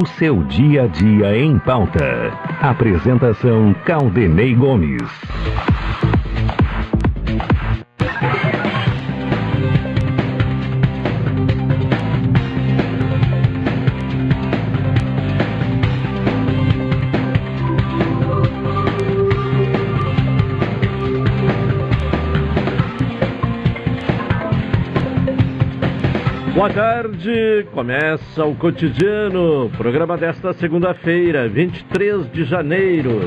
O seu dia a dia em pauta. Apresentação Caldenei Gomes. Boa tarde, começa o cotidiano, programa desta segunda-feira, 23 de janeiro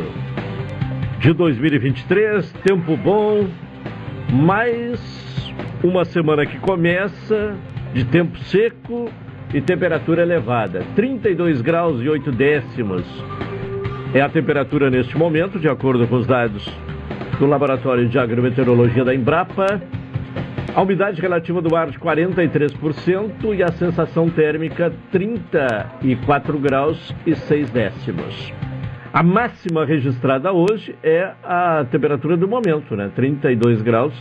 de 2023, tempo bom, mais uma semana que começa de tempo seco e temperatura elevada, 32 graus e 8 décimos é a temperatura neste momento, de acordo com os dados do Laboratório de Agrometeorologia da Embrapa. A umidade relativa do ar de 43% e a sensação térmica 34 graus e 6 décimos. A máxima registrada hoje é a temperatura do momento, né? 32 graus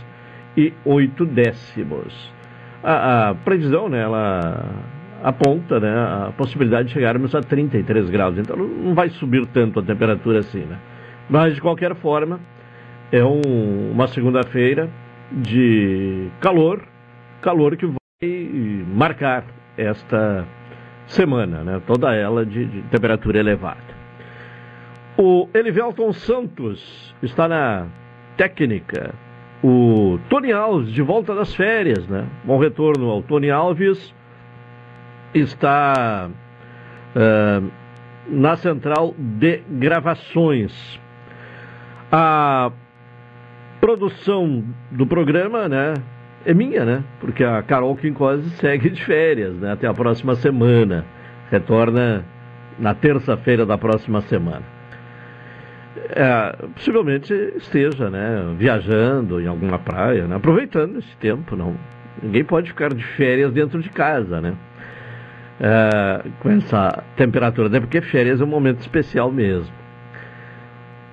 e 8 décimos. A, a previsão, né, ela aponta né, a possibilidade de chegarmos a 33 graus. Então não vai subir tanto a temperatura assim, né? Mas de qualquer forma, é um, uma segunda-feira de calor, calor que vai marcar esta semana, né? toda ela de, de temperatura elevada. O Elivelton Santos está na técnica. O Tony Alves, de volta das férias, né? Bom retorno ao Tony Alves. Está uh, na central de gravações. A produção do programa, né, é minha, né? Porque a Carol Quincose segue de férias, né? Até a próxima semana. Retorna na terça-feira da próxima semana. É, possivelmente esteja, né, viajando em alguma praia, né, aproveitando esse tempo, não. Ninguém pode ficar de férias dentro de casa, né? É, com essa temperatura, até porque férias é um momento especial mesmo.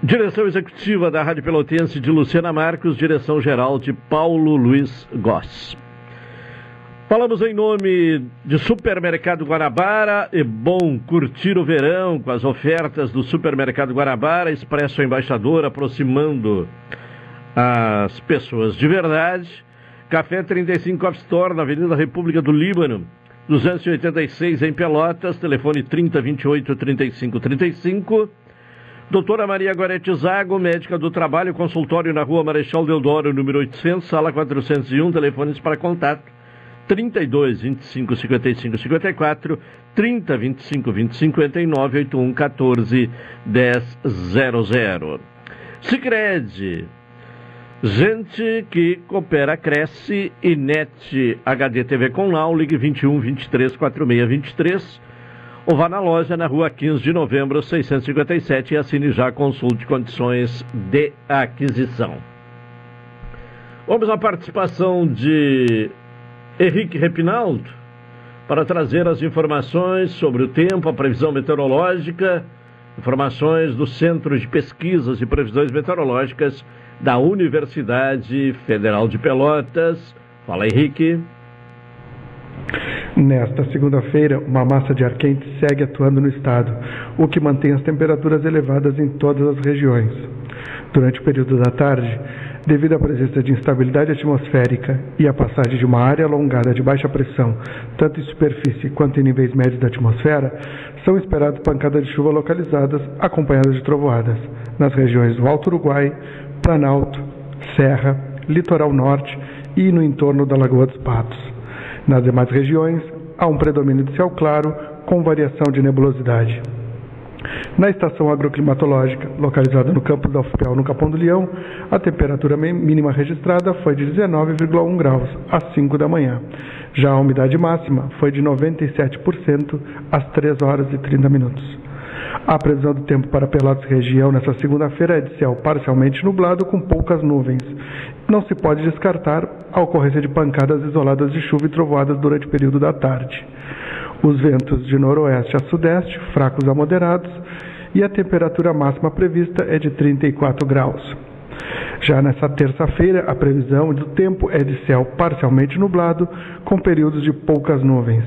Direção executiva da Rádio Pelotense de Luciana Marcos, direção geral de Paulo Luiz Goss. Falamos em nome de Supermercado Guanabara. É bom curtir o verão com as ofertas do Supermercado Guanabara, Expresso Embaixador, aproximando as pessoas de verdade. Café 35 Off Store, na Avenida República do Líbano, 286 em Pelotas, telefone 3028 3535. Doutora Maria Gorete Zago, médica do trabalho, consultório na rua Marechal Deodoro, número 800, sala 401, telefones para contato 32 25 55 54, 30 25 20 59, 81 14 10 00. Sicredi Gente que coopera, cresce. E net HD TV com Lau, ligue 21 23 46 23 ou vá na loja na rua 15 de novembro, 657 e assine já, consulte condições de aquisição. Vamos à participação de Henrique Repinaldo para trazer as informações sobre o tempo, a previsão meteorológica, informações do Centro de Pesquisas e Previsões Meteorológicas da Universidade Federal de Pelotas. Fala, Henrique. Nesta segunda-feira, uma massa de ar quente segue atuando no estado, o que mantém as temperaturas elevadas em todas as regiões. Durante o período da tarde, devido à presença de instabilidade atmosférica e à passagem de uma área alongada de baixa pressão, tanto em superfície quanto em níveis médios da atmosfera, são esperadas pancadas de chuva localizadas, acompanhadas de trovoadas, nas regiões do Alto Uruguai, Planalto, Serra, Litoral Norte e no entorno da Lagoa dos Patos. Nas demais regiões, há um predomínio de céu claro com variação de nebulosidade. Na estação agroclimatológica, localizada no campus da UFPEL, no Capão do Leão, a temperatura mínima registrada foi de 19,1 graus às 5 da manhã. Já a umidade máxima foi de 97% às 3 horas e 30 minutos. A previsão do tempo para Pelotas região nesta segunda-feira é de céu parcialmente nublado com poucas nuvens. Não se pode descartar a ocorrência de pancadas isoladas de chuva e trovoadas durante o período da tarde. Os ventos de noroeste a sudeste, fracos a moderados, e a temperatura máxima prevista é de 34 graus. Já nesta terça-feira, a previsão do tempo é de céu parcialmente nublado, com períodos de poucas nuvens.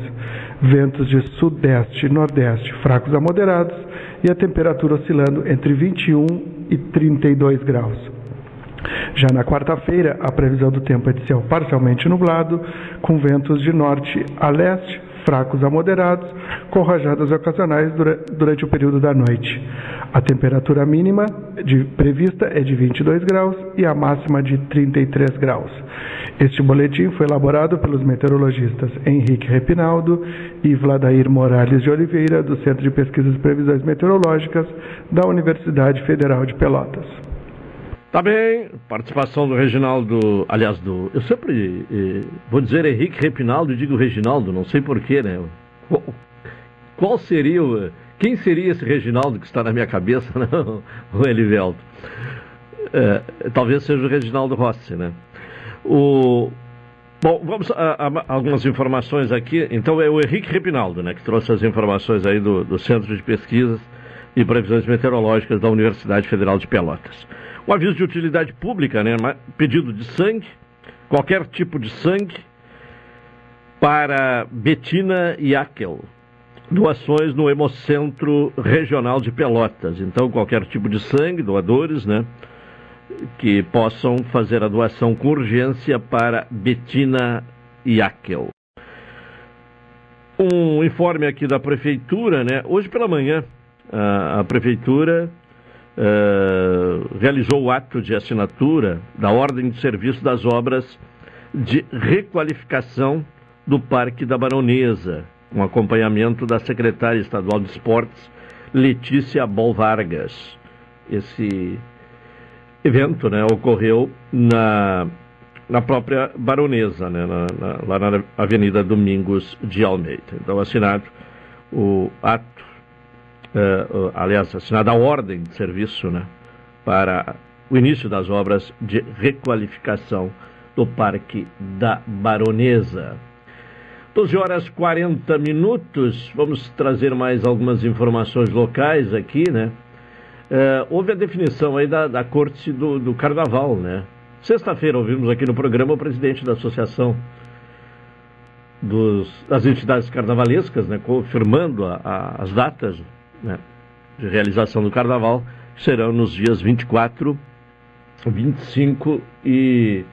Ventos de sudeste e nordeste fracos a moderados e a temperatura oscilando entre 21 e 32 graus. Já na quarta-feira, a previsão do tempo é de céu parcialmente nublado, com ventos de norte a leste, fracos a moderados, com rajadas ocasionais durante o período da noite. A temperatura mínima de, prevista é de 22 graus e a máxima de 33 graus. Este boletim foi elaborado pelos meteorologistas Henrique Repinaldo e Vladair Morales de Oliveira, do Centro de Pesquisas e Previsões Meteorológicas da Universidade Federal de Pelotas. Tá bem, participação do Reginaldo, aliás, do. Eu sempre eh, vou dizer Henrique Repinaldo e digo Reginaldo, não sei porquê, né? Qual, qual seria o. Quem seria esse Reginaldo que está na minha cabeça, né? o Elivelto? É, talvez seja o Reginaldo Rossi, né? O, bom, vamos a, a, algumas informações aqui. Então é o Henrique Repinaldo, né, que trouxe as informações aí do, do Centro de Pesquisas e Previsões Meteorológicas da Universidade Federal de Pelotas. Um aviso de utilidade pública, né? Pedido de sangue, qualquer tipo de sangue, para Betina Yakel. Doações no Hemocentro Regional de Pelotas. Então, qualquer tipo de sangue, doadores, né? Que possam fazer a doação com urgência para Betina Yakel. Um informe aqui da Prefeitura, né? Hoje pela manhã, a Prefeitura uh, realizou o ato de assinatura da ordem de serviço das obras de requalificação do Parque da Baronesa, com um acompanhamento da secretária estadual de esportes, Letícia Bol Vargas. Esse evento né, ocorreu na, na própria Baronesa, né, na, na, lá na Avenida Domingos de Almeida. Então, assinado o ato uh, aliás, assinada a ordem de serviço né, para o início das obras de requalificação do Parque da Baronesa. 12 horas 40 minutos, vamos trazer mais algumas informações locais aqui, né? Uh, houve a definição aí da, da corte do, do carnaval, né? Sexta-feira ouvimos aqui no programa o presidente da Associação dos, das entidades carnavalescas, né, confirmando a, a, as datas né, de realização do carnaval, serão nos dias 24, 25 e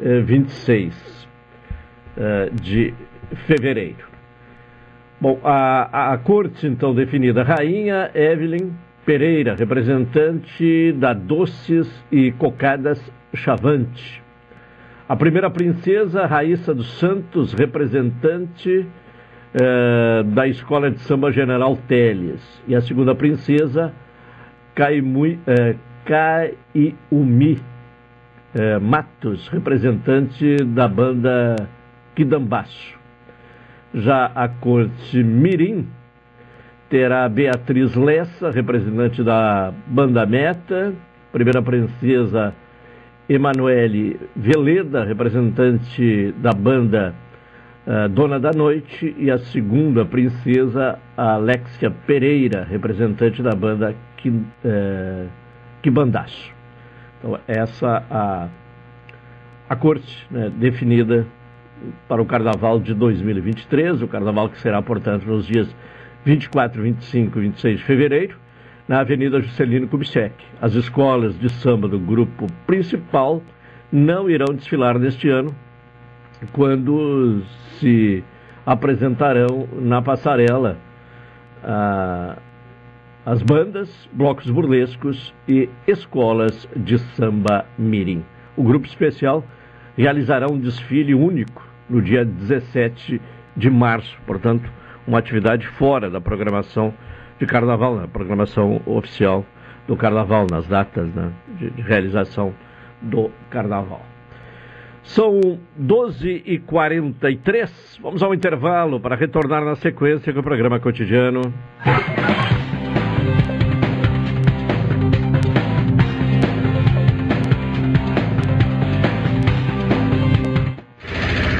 eh, 26 eh, de fevereiro. Bom, a, a, a corte então definida, Rainha Evelyn Pereira, representante da Doces e Cocadas Chavante. A primeira princesa, Raíssa dos Santos, representante é, da Escola de Samba General Teles. E a segunda princesa, Caimui, é, Caiumi é, Matos, representante da banda Quidambaço. Já a corte Mirim terá Beatriz Lessa, representante da banda Meta, primeira princesa Emanuele Veleda, representante da banda Dona da Noite, e a segunda princesa, Alexia Pereira, representante da banda Quibandaço. Então, essa a, a corte né, definida para o Carnaval de 2023, o Carnaval que será, portanto, nos dias 24, 25 e 26 de fevereiro, na Avenida Juscelino Kubitschek. As escolas de samba do grupo principal não irão desfilar neste ano, quando se apresentarão na passarela ah, as bandas, blocos burlescos e escolas de samba mirim. O grupo especial realizará um desfile único no dia 17 de março, portanto, uma atividade fora da programação de carnaval, na programação oficial do carnaval, nas datas né, de, de realização do carnaval. São 12h43. Vamos ao intervalo para retornar na sequência com o programa cotidiano.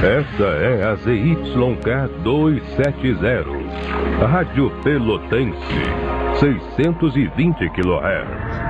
Essa é a ZYK270, Rádio Pelotense, 620 kHz.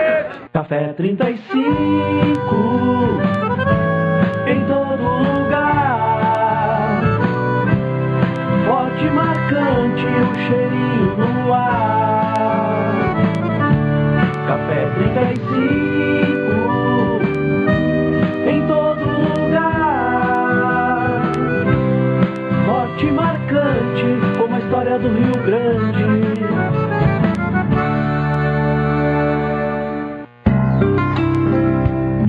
Café 35 em todo lugar. Forte, marcante, o cheirinho no ar. Café 35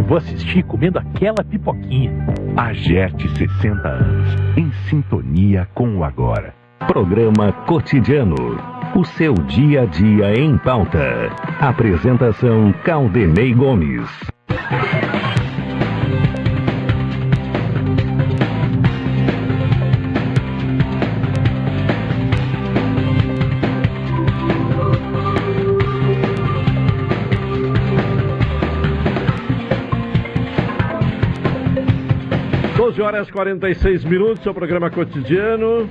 e vou assistir comendo aquela pipoquinha. AGERT 60 anos, em sintonia com o agora. Programa Cotidiano. O seu dia a dia em pauta. Apresentação Caldenei Gomes. Horas e 46 minutos, seu programa cotidiano.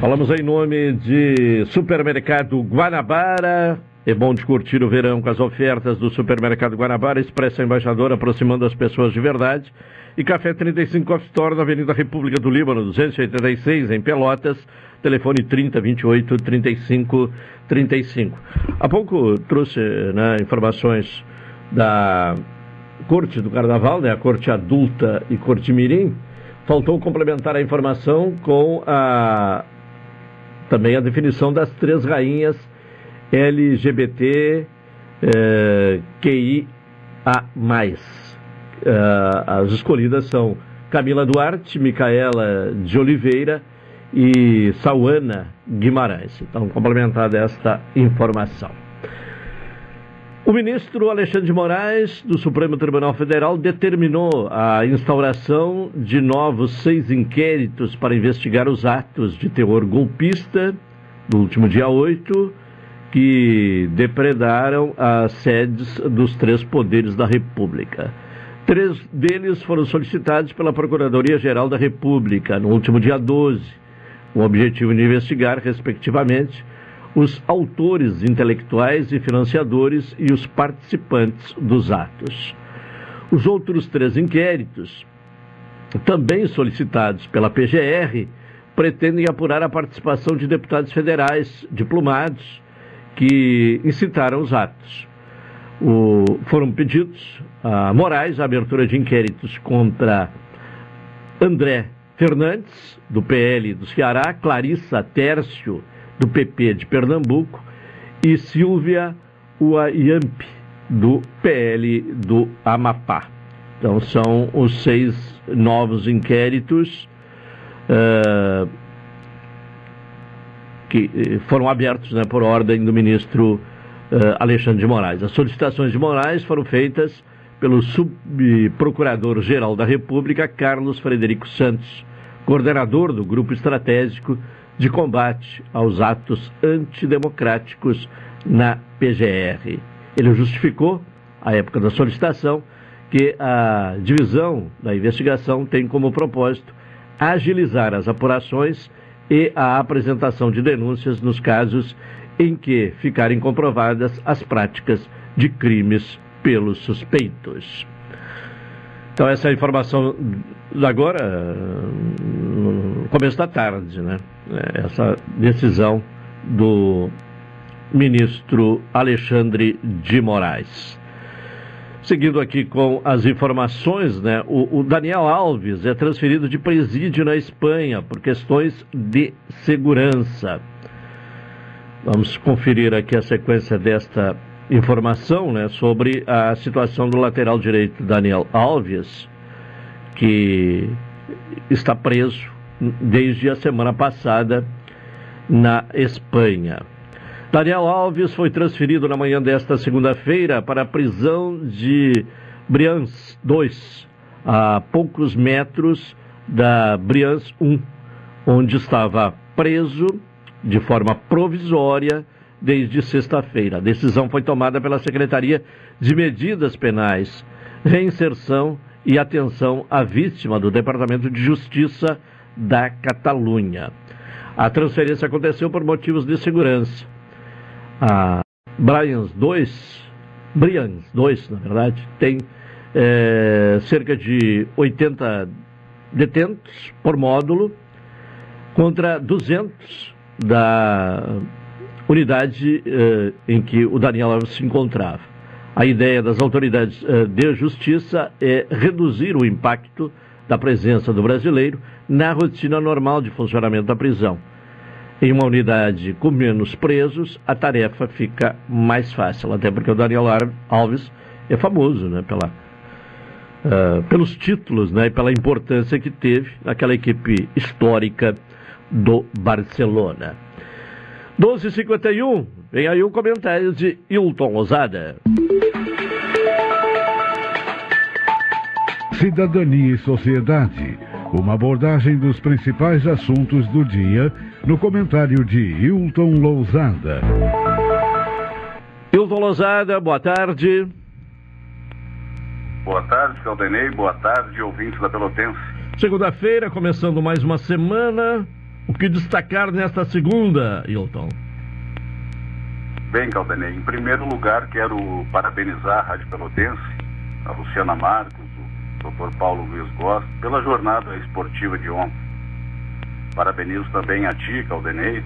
Falamos em nome de Supermercado Guanabara. É bom de curtir o verão com as ofertas do Supermercado Guanabara, Expressa Embaixador, aproximando as pessoas de verdade. E Café 35 Off Store, na Avenida República do Líbano, 286, em Pelotas. Telefone 30 28 35 35. Há pouco trouxe né, informações da corte do carnaval, né, a corte adulta e corte mirim, faltou complementar a informação com a também a definição das três rainhas LGBT eh, QIA+. Eh, as escolhidas são Camila Duarte, Micaela de Oliveira e Sauana Guimarães. Então, complementada esta informação. O ministro Alexandre de Moraes, do Supremo Tribunal Federal, determinou a instauração de novos seis inquéritos para investigar os atos de terror golpista do último dia 8, que depredaram as sedes dos três poderes da República. Três deles foram solicitados pela Procuradoria-Geral da República no último dia 12, com o objetivo de investigar, respectivamente, os autores intelectuais e financiadores e os participantes dos atos. Os outros três inquéritos, também solicitados pela PGR, pretendem apurar a participação de deputados federais diplomados que incitaram os atos. O, foram pedidos a Moraes a abertura de inquéritos contra André Fernandes, do PL do Ceará, Clarissa Tércio, do PP de Pernambuco, e Silvia Uayamp, do PL do Amapá. Então, são os seis novos inquéritos uh, que eh, foram abertos né, por ordem do ministro uh, Alexandre de Moraes. As solicitações de Moraes foram feitas pelo subprocurador-geral da República, Carlos Frederico Santos, coordenador do Grupo Estratégico de Combate aos Atos Antidemocráticos na PGR. Ele justificou, à época da solicitação, que a divisão da investigação tem como propósito agilizar as apurações e a apresentação de denúncias nos casos em que ficarem comprovadas as práticas de crimes pelos suspeitos. Então, essa é informação agora, no começo da tarde, né? Essa decisão do ministro Alexandre de Moraes. Seguindo aqui com as informações, né? O, o, Daniel Alves é transferido de presídio na Espanha por questões de segurança. Vamos conferir aqui a sequência desta informação, né? Sobre a situação do lateral direito Daniel Alves, que está preso desde a semana passada na Espanha. Daniel Alves foi transferido na manhã desta segunda-feira para a prisão de Brians 2, a poucos metros da Brians 1, onde estava preso de forma provisória desde sexta-feira. A decisão foi tomada pela Secretaria de Medidas Penais, Reinserção e Atenção à Vítima do Departamento de Justiça da Catalunha. A transferência aconteceu por motivos de segurança a Brians 2, Brians 2, na verdade, tem é, cerca de 80 detentos por módulo contra 200 da unidade é, em que o Daniel Alves se encontrava. A ideia das autoridades é, de justiça é reduzir o impacto da presença do brasileiro na rotina normal de funcionamento da prisão em uma unidade com menos presos, a tarefa fica mais fácil. Até porque o Daniel Alves é famoso né, pela, uh, pelos títulos né, e pela importância que teve naquela equipe histórica do Barcelona. 12h51, vem aí um comentário de Hilton Lozada. Cidadania e Sociedade uma abordagem dos principais assuntos do dia no comentário de Hilton Lousada. Hilton Lousada, boa tarde. Boa tarde, Caldenei. Boa tarde, ouvintes da Pelotense. Segunda-feira, começando mais uma semana. O que destacar nesta segunda, Hilton? Bem, Caldenei, em primeiro lugar quero parabenizar a Rádio Pelotense, a Luciana Marcos, Dr. Paulo Luiz Gosta, pela jornada esportiva de ontem. Parabenizo também a ti, Caldenei,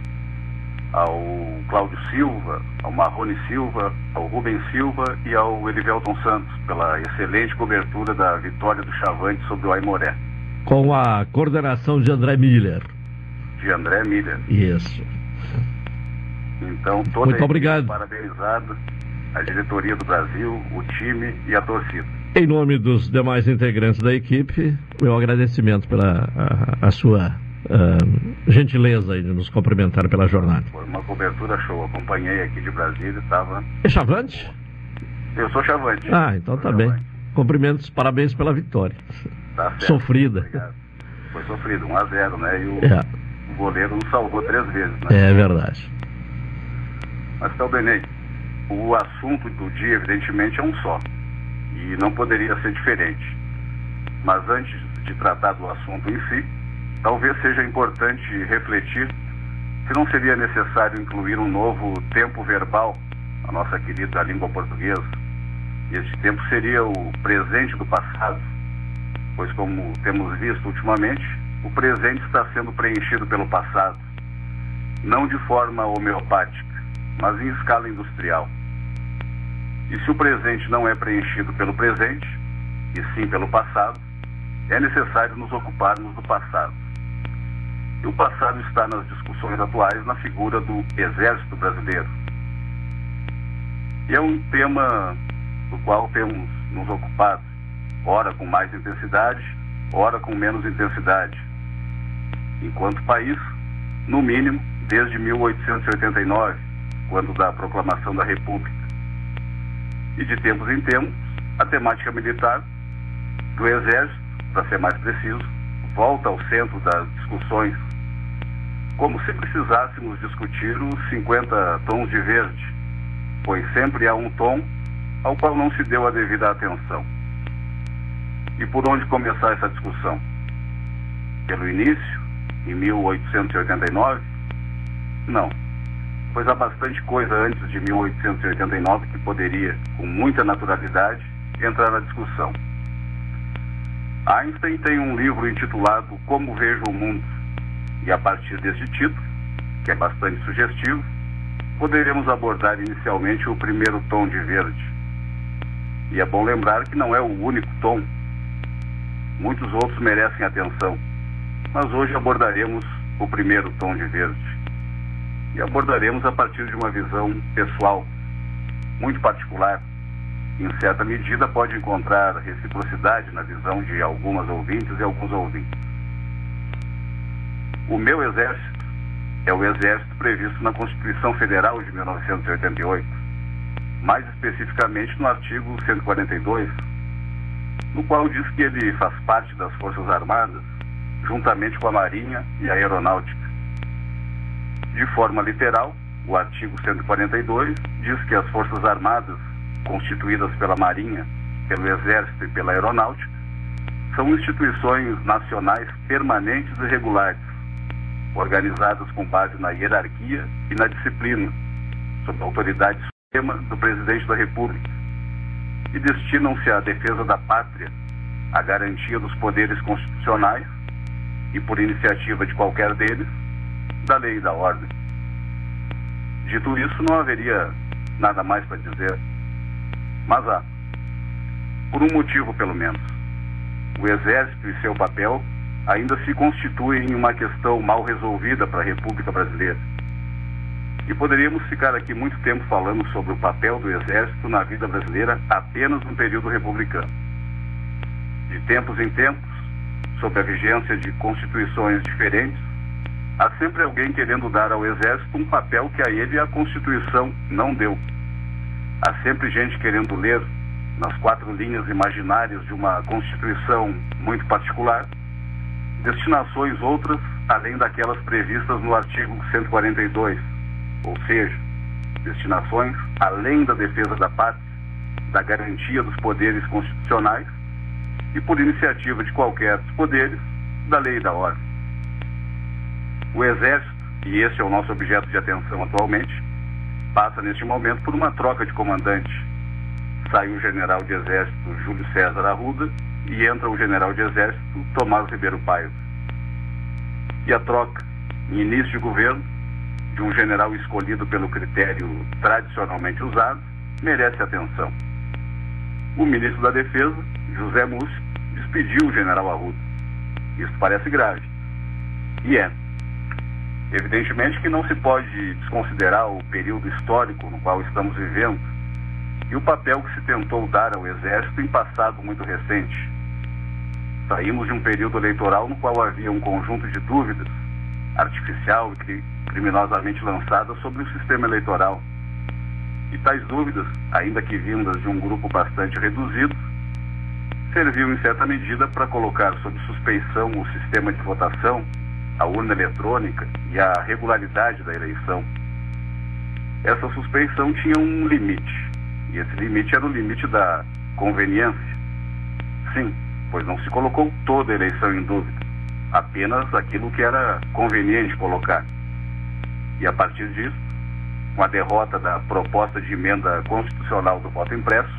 ao Cláudio Silva, ao Marrone Silva, ao Rubens Silva e ao Elivelton Santos pela excelente cobertura da vitória do Chavante sobre o Aimoré. Com a coordenação de André Miller. De André Miller. Isso. Então, toda Muito obrigado. parabenizada, a diretoria do Brasil, o time e a torcida. Em nome dos demais integrantes da equipe, meu agradecimento pela a, a sua uh, gentileza de nos cumprimentar pela jornada. Foi uma cobertura show. Acompanhei aqui de Brasília, estava. É Chavante? Eu sou Chavante. Ah, então tá bem. Cumprimentos, parabéns pela vitória. Tá certo. Sofrida. Obrigado. Foi sofrido, 1 a 0 né? E o, é. o goleiro nos salvou três vezes, né? É verdade. Mas, Calbenei, o assunto do dia, evidentemente, é um só e não poderia ser diferente. Mas antes de tratar do assunto em si, talvez seja importante refletir se não seria necessário incluir um novo tempo verbal na nossa querida língua portuguesa. Este tempo seria o presente do passado, pois, como temos visto ultimamente, o presente está sendo preenchido pelo passado, não de forma homeopática, mas em escala industrial. E se o presente não é preenchido pelo presente, e sim pelo passado, é necessário nos ocuparmos do passado. E o passado está nas discussões atuais na figura do Exército Brasileiro. E é um tema do qual temos nos ocupado, ora com mais intensidade, ora com menos intensidade. Enquanto país, no mínimo, desde 1889, quando da proclamação da República. E de tempos em tempos, a temática militar do Exército, para ser mais preciso, volta ao centro das discussões, como se precisássemos discutir os 50 tons de verde, pois sempre há um tom ao qual não se deu a devida atenção. E por onde começar essa discussão? Pelo início, em 1889? Não, pois há bastante coisa antes de 1889 que poderia, com muita naturalidade, entrar na discussão. Einstein tem um livro intitulado Como Vejo o Mundo, e a partir deste título, que é bastante sugestivo, poderemos abordar inicialmente o primeiro tom de verde. E é bom lembrar que não é o único tom. Muitos outros merecem atenção, mas hoje abordaremos o primeiro tom de verde. E abordaremos a partir de uma visão pessoal, muito particular, em certa medida, pode encontrar reciprocidade na visão de algumas ouvintes e alguns ouvintes. O meu exército é o exército previsto na Constituição Federal de 1988, mais especificamente no artigo 142, no qual diz que ele faz parte das Forças Armadas, juntamente com a Marinha e a Aeronáutica. De forma literal, o artigo 142 diz que as Forças Armadas constituídas pela Marinha, pelo Exército e pela Aeronáutica, são instituições nacionais permanentes e regulares, organizadas com base na hierarquia e na disciplina, sob a autoridade suprema do Presidente da República, e destinam-se à defesa da pátria, à garantia dos poderes constitucionais e, por iniciativa de qualquer deles, da lei e da ordem. Dito isso, não haveria nada mais para dizer. Mas há. Por um motivo, pelo menos. O Exército e seu papel ainda se constituem uma questão mal resolvida para a República Brasileira. E poderíamos ficar aqui muito tempo falando sobre o papel do Exército na vida brasileira apenas no período republicano. De tempos em tempos, sob a vigência de constituições diferentes, há sempre alguém querendo dar ao Exército um papel que a ele a Constituição não deu. Há sempre gente querendo ler nas quatro linhas imaginárias de uma Constituição muito particular, destinações outras além daquelas previstas no artigo 142, ou seja, destinações além da defesa da pátria, da garantia dos poderes constitucionais e, por iniciativa de qualquer dos poderes, da lei e da ordem. O Exército, e esse é o nosso objeto de atenção atualmente, passa neste momento por uma troca de comandante. Sai o general de exército Júlio César Arruda e entra o general de exército Tomás Ribeiro Paiva. E a troca, em início de governo, de um general escolhido pelo critério tradicionalmente usado, merece atenção. O ministro da Defesa, José Múcio, despediu o general Arruda. Isso parece grave. E é. Evidentemente que não se pode desconsiderar o período histórico no qual estamos vivendo e o papel que se tentou dar ao Exército em passado muito recente. Saímos de um período eleitoral no qual havia um conjunto de dúvidas, artificial e criminosamente lançadas sobre o sistema eleitoral. E tais dúvidas, ainda que vindas de um grupo bastante reduzido, serviu em certa medida para colocar sob suspeição o sistema de votação a urna eletrônica e a regularidade da eleição. Essa suspeição tinha um limite, e esse limite era o limite da conveniência. Sim, pois não se colocou toda a eleição em dúvida, apenas aquilo que era conveniente colocar. E a partir disso, com a derrota da proposta de emenda constitucional do voto impresso,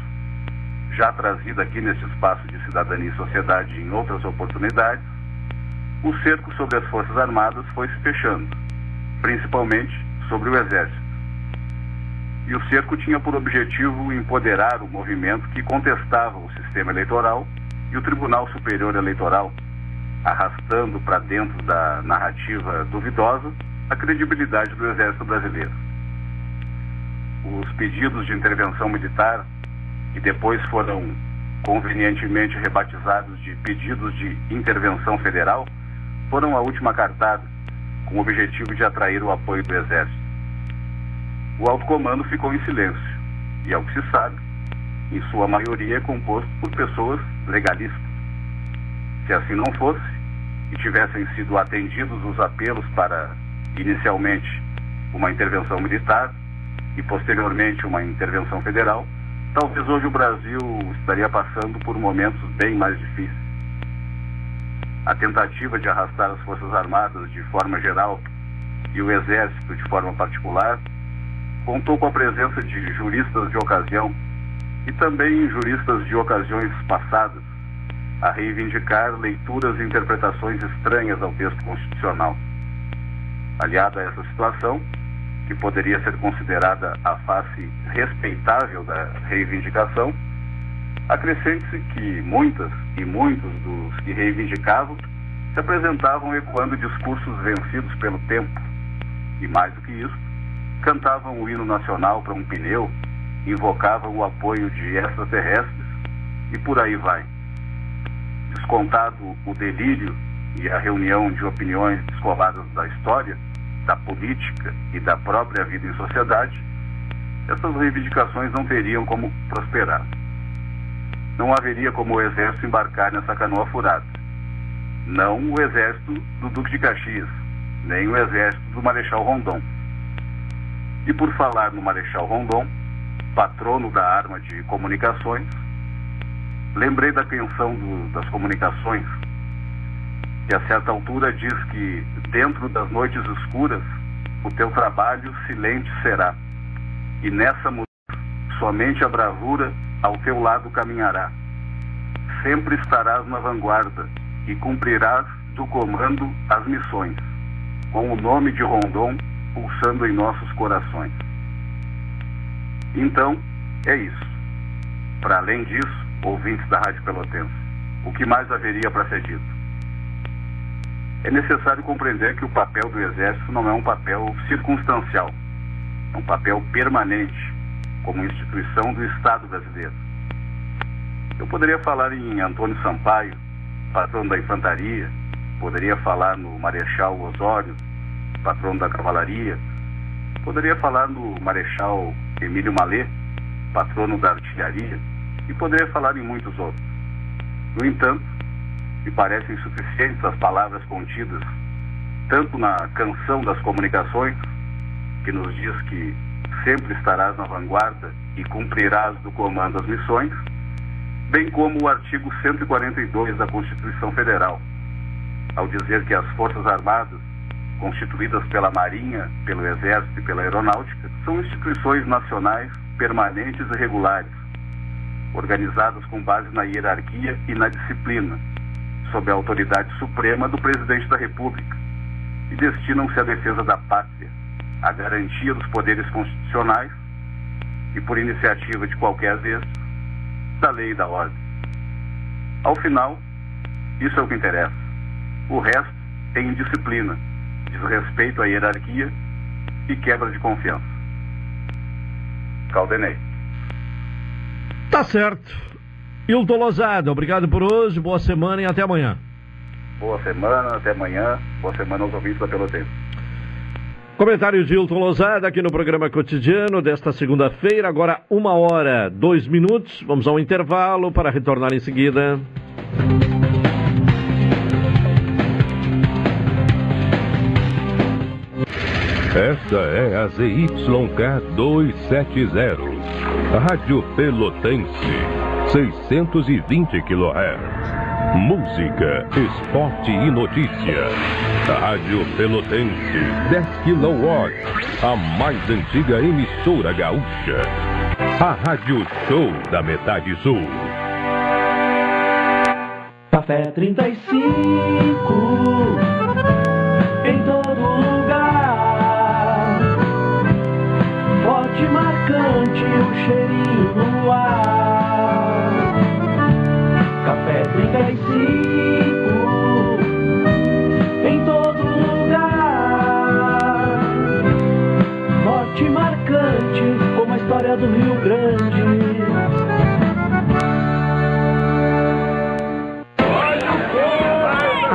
já trazida aqui nesse espaço de cidadania e sociedade em outras oportunidades, o cerco sobre as Forças Armadas foi se fechando, principalmente sobre o Exército. E o cerco tinha por objetivo empoderar o movimento que contestava o sistema eleitoral e o Tribunal Superior Eleitoral, arrastando para dentro da narrativa duvidosa a credibilidade do Exército Brasileiro. Os pedidos de intervenção militar, que depois foram convenientemente rebatizados de pedidos de intervenção federal, foram a última cartada, com o objetivo de atrair o apoio do Exército. O alto comando ficou em silêncio, e ao que se sabe, em sua maioria é composto por pessoas legalistas. Se assim não fosse, e tivessem sido atendidos os apelos para, inicialmente, uma intervenção militar e, posteriormente, uma intervenção federal, talvez hoje o Brasil estaria passando por momentos bem mais difíceis. A tentativa de arrastar as Forças Armadas de forma geral e o Exército de forma particular contou com a presença de juristas de ocasião e também juristas de ocasiões passadas a reivindicar leituras e interpretações estranhas ao texto constitucional. Aliado a essa situação, que poderia ser considerada a face respeitável da reivindicação, acrescente-se que muitas e muitos dos que reivindicavam se apresentavam ecoando discursos vencidos pelo tempo, e mais do que isso, cantavam o hino nacional para um pneu, invocavam o apoio de extraterrestres e por aí vai. Descontado o delírio e a reunião de opiniões descoladas da história, da política e da própria vida em sociedade, essas reivindicações não teriam como prosperar. Não haveria como o exército embarcar nessa canoa furada. Não o exército do Duque de Caxias, nem o exército do Marechal Rondon. E por falar no Marechal Rondon, patrono da arma de comunicações, lembrei da canção do, das comunicações que a certa altura diz que dentro das noites escuras o teu trabalho silente será, e nessa mudança somente a bravura ao teu lado caminhará. Sempre estarás na vanguarda e cumprirás do comando as missões, com o nome de Rondon pulsando em nossos corações. Então, é isso. Para além disso, ouvintes da Rádio Pelotense, o que mais haveria para ser dito? é necessário compreender que o papel do Exército não é um papel circunstancial, é um papel permanente, como instituição do Estado brasileiro. Eu poderia falar em Antônio Sampaio, patrono da infantaria, poderia falar no Marechal Osório, patrono da cavalaria, poderia falar no Marechal Emílio Malê, patrono da artilharia, e poderia falar em muitos outros. No entanto, me parecem suficientes as palavras contidas tanto na canção das comunicações, que nos diz que sempre estarás na vanguarda e cumprirás do comando as missões, bem como o artigo 142 da Constituição Federal, ao dizer que as Forças Armadas, constituídas pela Marinha, pelo Exército e pela Aeronáutica, são instituições nacionais permanentes e regulares, organizadas com base na hierarquia e na disciplina, sob a autoridade suprema do presidente da República e destinam-se à defesa da pátria, à garantia dos poderes constitucionais e, por iniciativa de qualquer desses, da lei e da ordem. Ao final, isso é o que interessa. O resto é indisciplina, desrespeito à hierarquia e quebra de confiança. Caldenei. Tá certo. Hilton Lozada, obrigado por hoje, boa semana e até amanhã. Boa semana, até amanhã. Boa semana aos ouvintes da Pelotense. Comentário de Hilton Lozada aqui no programa cotidiano desta segunda-feira, agora uma hora, dois minutos. Vamos ao intervalo para retornar em seguida. Esta é a ZYK 270, Rádio Pelotense. 620 kHz. Música, esporte e notícia. Rádio Pelotense, 10 kW. A mais antiga emissora gaúcha. A Rádio Show da Metade Sul. Café 35 em todo lugar. Forte, marcante, o cheirinho no ar. Do Rio Grande.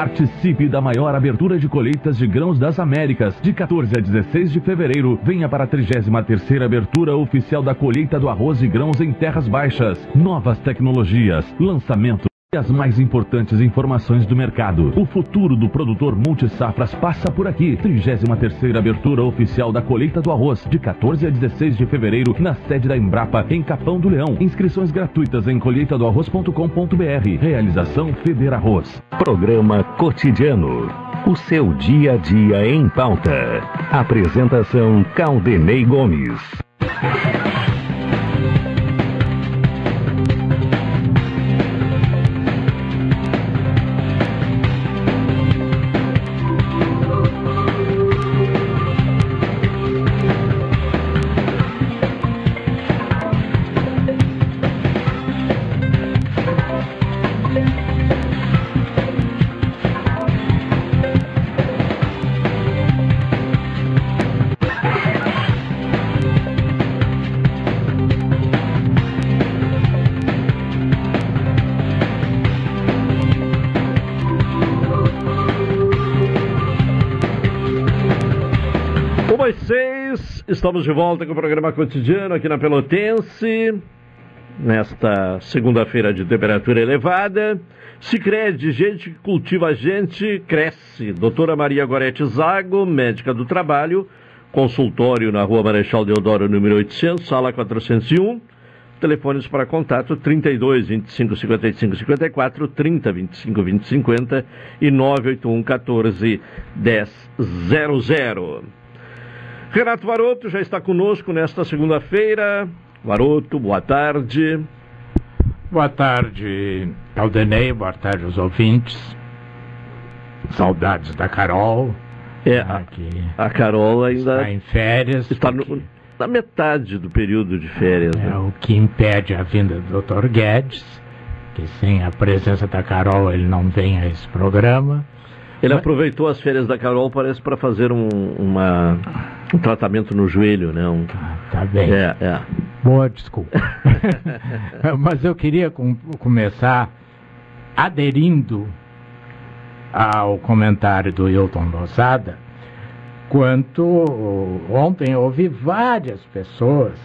Participe da maior abertura de colheitas de grãos das Américas. De 14 a 16 de fevereiro, venha para a 33ª abertura oficial da colheita do arroz e grãos em terras baixas. Novas tecnologias, lançamento as mais importantes informações do mercado. O futuro do produtor multisafras passa por aqui. 33ª abertura oficial da colheita do arroz, de 14 a 16 de fevereiro, na sede da Embrapa, em Capão do Leão. Inscrições gratuitas em colheitadoarroz.com.br. Realização Feder Arroz. Programa Cotidiano. O seu dia a dia em pauta. Apresentação Caldenei Gomes. Estamos de volta com o programa cotidiano aqui na Pelotense, nesta segunda-feira de temperatura elevada. Sicredi, gente que cultiva a gente, cresce. Doutora Maria Gorete Zago, médica do trabalho, consultório na rua Marechal Deodoro, número 800, sala 401. Telefones para contato 32 25 55 54, 30 25 20 50 e 981 14 10 00. Renato Varoto já está conosco nesta segunda-feira. Varoto, boa tarde. Boa tarde, Aldenei, boa tarde aos ouvintes. Saudades da Carol. É, a, a Carol ainda está em férias. Está no, na metade do período de férias. É né? o que impede a vinda do Dr. Guedes, que sem a presença da Carol ele não vem a esse programa. Ele Mas... aproveitou as férias da Carol, parece, para fazer um, uma, um tratamento no joelho, né? Um... Tá bem. É, é. Boa desculpa. Mas eu queria com, começar aderindo ao comentário do Hilton Lozada, quanto ontem houve várias pessoas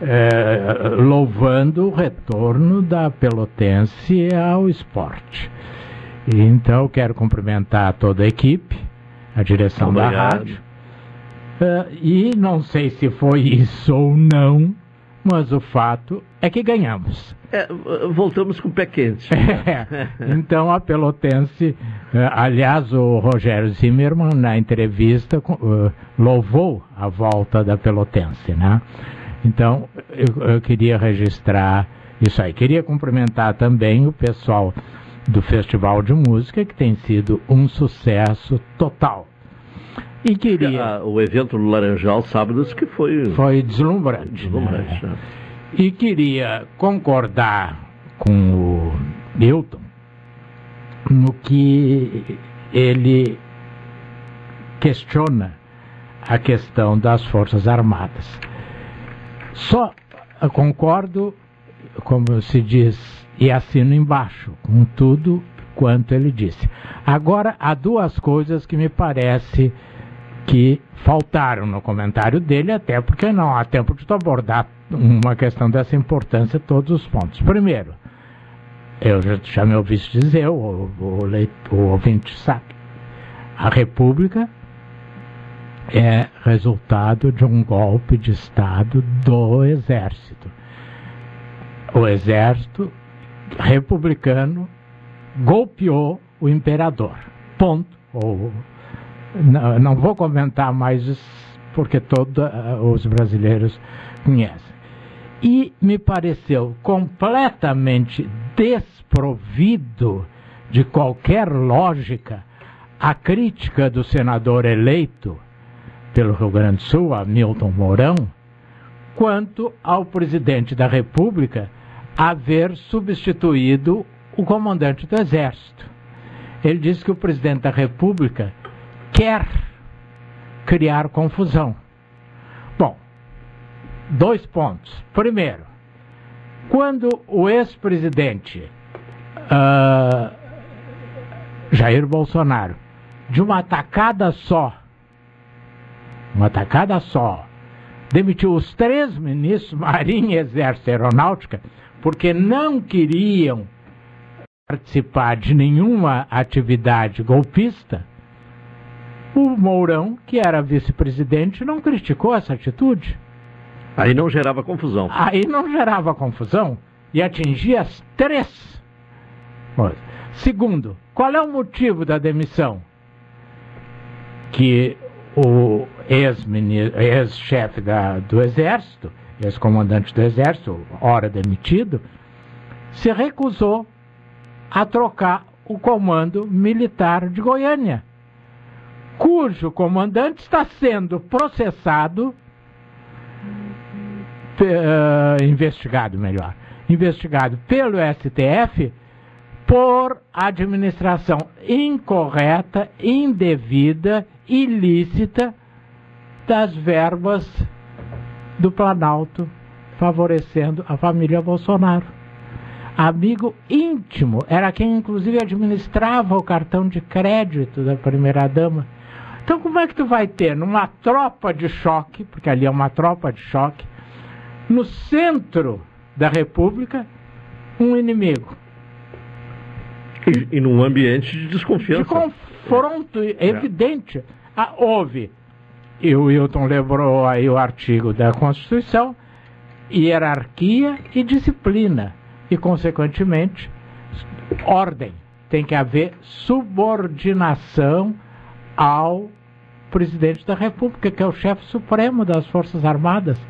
é, louvando o retorno da Pelotense ao esporte. Então, quero cumprimentar toda a equipe, a direção Obrigado. da rádio. Uh, e não sei se foi isso ou não, mas o fato é que ganhamos. É, voltamos com o pé quente. É, então a Pelotense, uh, aliás, o Rogério Zimmermann, na entrevista, uh, louvou a volta da Pelotense, né? Então, eu, eu queria registrar isso aí. Queria cumprimentar também o pessoal do Festival de Música, que tem sido um sucesso total. E queria. Ah, o evento do Laranjal, sábados, que foi. Foi deslumbrante. deslumbrante né? E queria concordar com o Newton no que ele questiona a questão das Forças Armadas. Só concordo, como se diz, e assino embaixo, com tudo quanto ele disse. Agora, há duas coisas que me parece que faltaram no comentário dele, até porque não há tempo de abordar uma questão dessa importância todos os pontos. Primeiro, eu já, já me ouvi dizer, o, o, o, o ouvinte sabe, a República é resultado de um golpe de Estado do Exército. O Exército republicano golpeou o imperador. Ponto. Ou, não, não vou comentar mais porque todos uh, os brasileiros conhecem. E me pareceu completamente desprovido de qualquer lógica a crítica do senador eleito pelo Rio Grande do Sul, Hamilton Mourão, quanto ao presidente da República haver substituído o comandante do Exército. Ele disse que o presidente da República quer criar confusão. Bom, dois pontos. Primeiro, quando o ex-presidente uh, Jair Bolsonaro, de uma tacada só, uma tacada só, demitiu os três ministros, Marinha, Exército e Aeronáutica, porque não queriam participar de nenhuma atividade golpista, o Mourão, que era vice-presidente, não criticou essa atitude. Aí não gerava confusão. Aí não gerava confusão e atingia as três. Segundo, qual é o motivo da demissão? Que o ex-chefe ex do Exército, ex-comandante do Exército, ora demitido, se recusou a trocar o comando militar de Goiânia, cujo comandante está sendo processado, uh, investigado melhor, investigado pelo STF por administração incorreta, indevida, ilícita das verbas do Planalto, favorecendo a família Bolsonaro amigo íntimo, era quem inclusive administrava o cartão de crédito da primeira dama. Então como é que tu vai ter numa tropa de choque, porque ali é uma tropa de choque, no centro da República, um inimigo? E, e num ambiente de desconfiança. De confronto é. evidente. Ah, houve, e o Hilton lembrou aí o artigo da Constituição, hierarquia e disciplina e, consequentemente, ordem. Tem que haver subordinação ao presidente da República, que é o chefe supremo das Forças Armadas.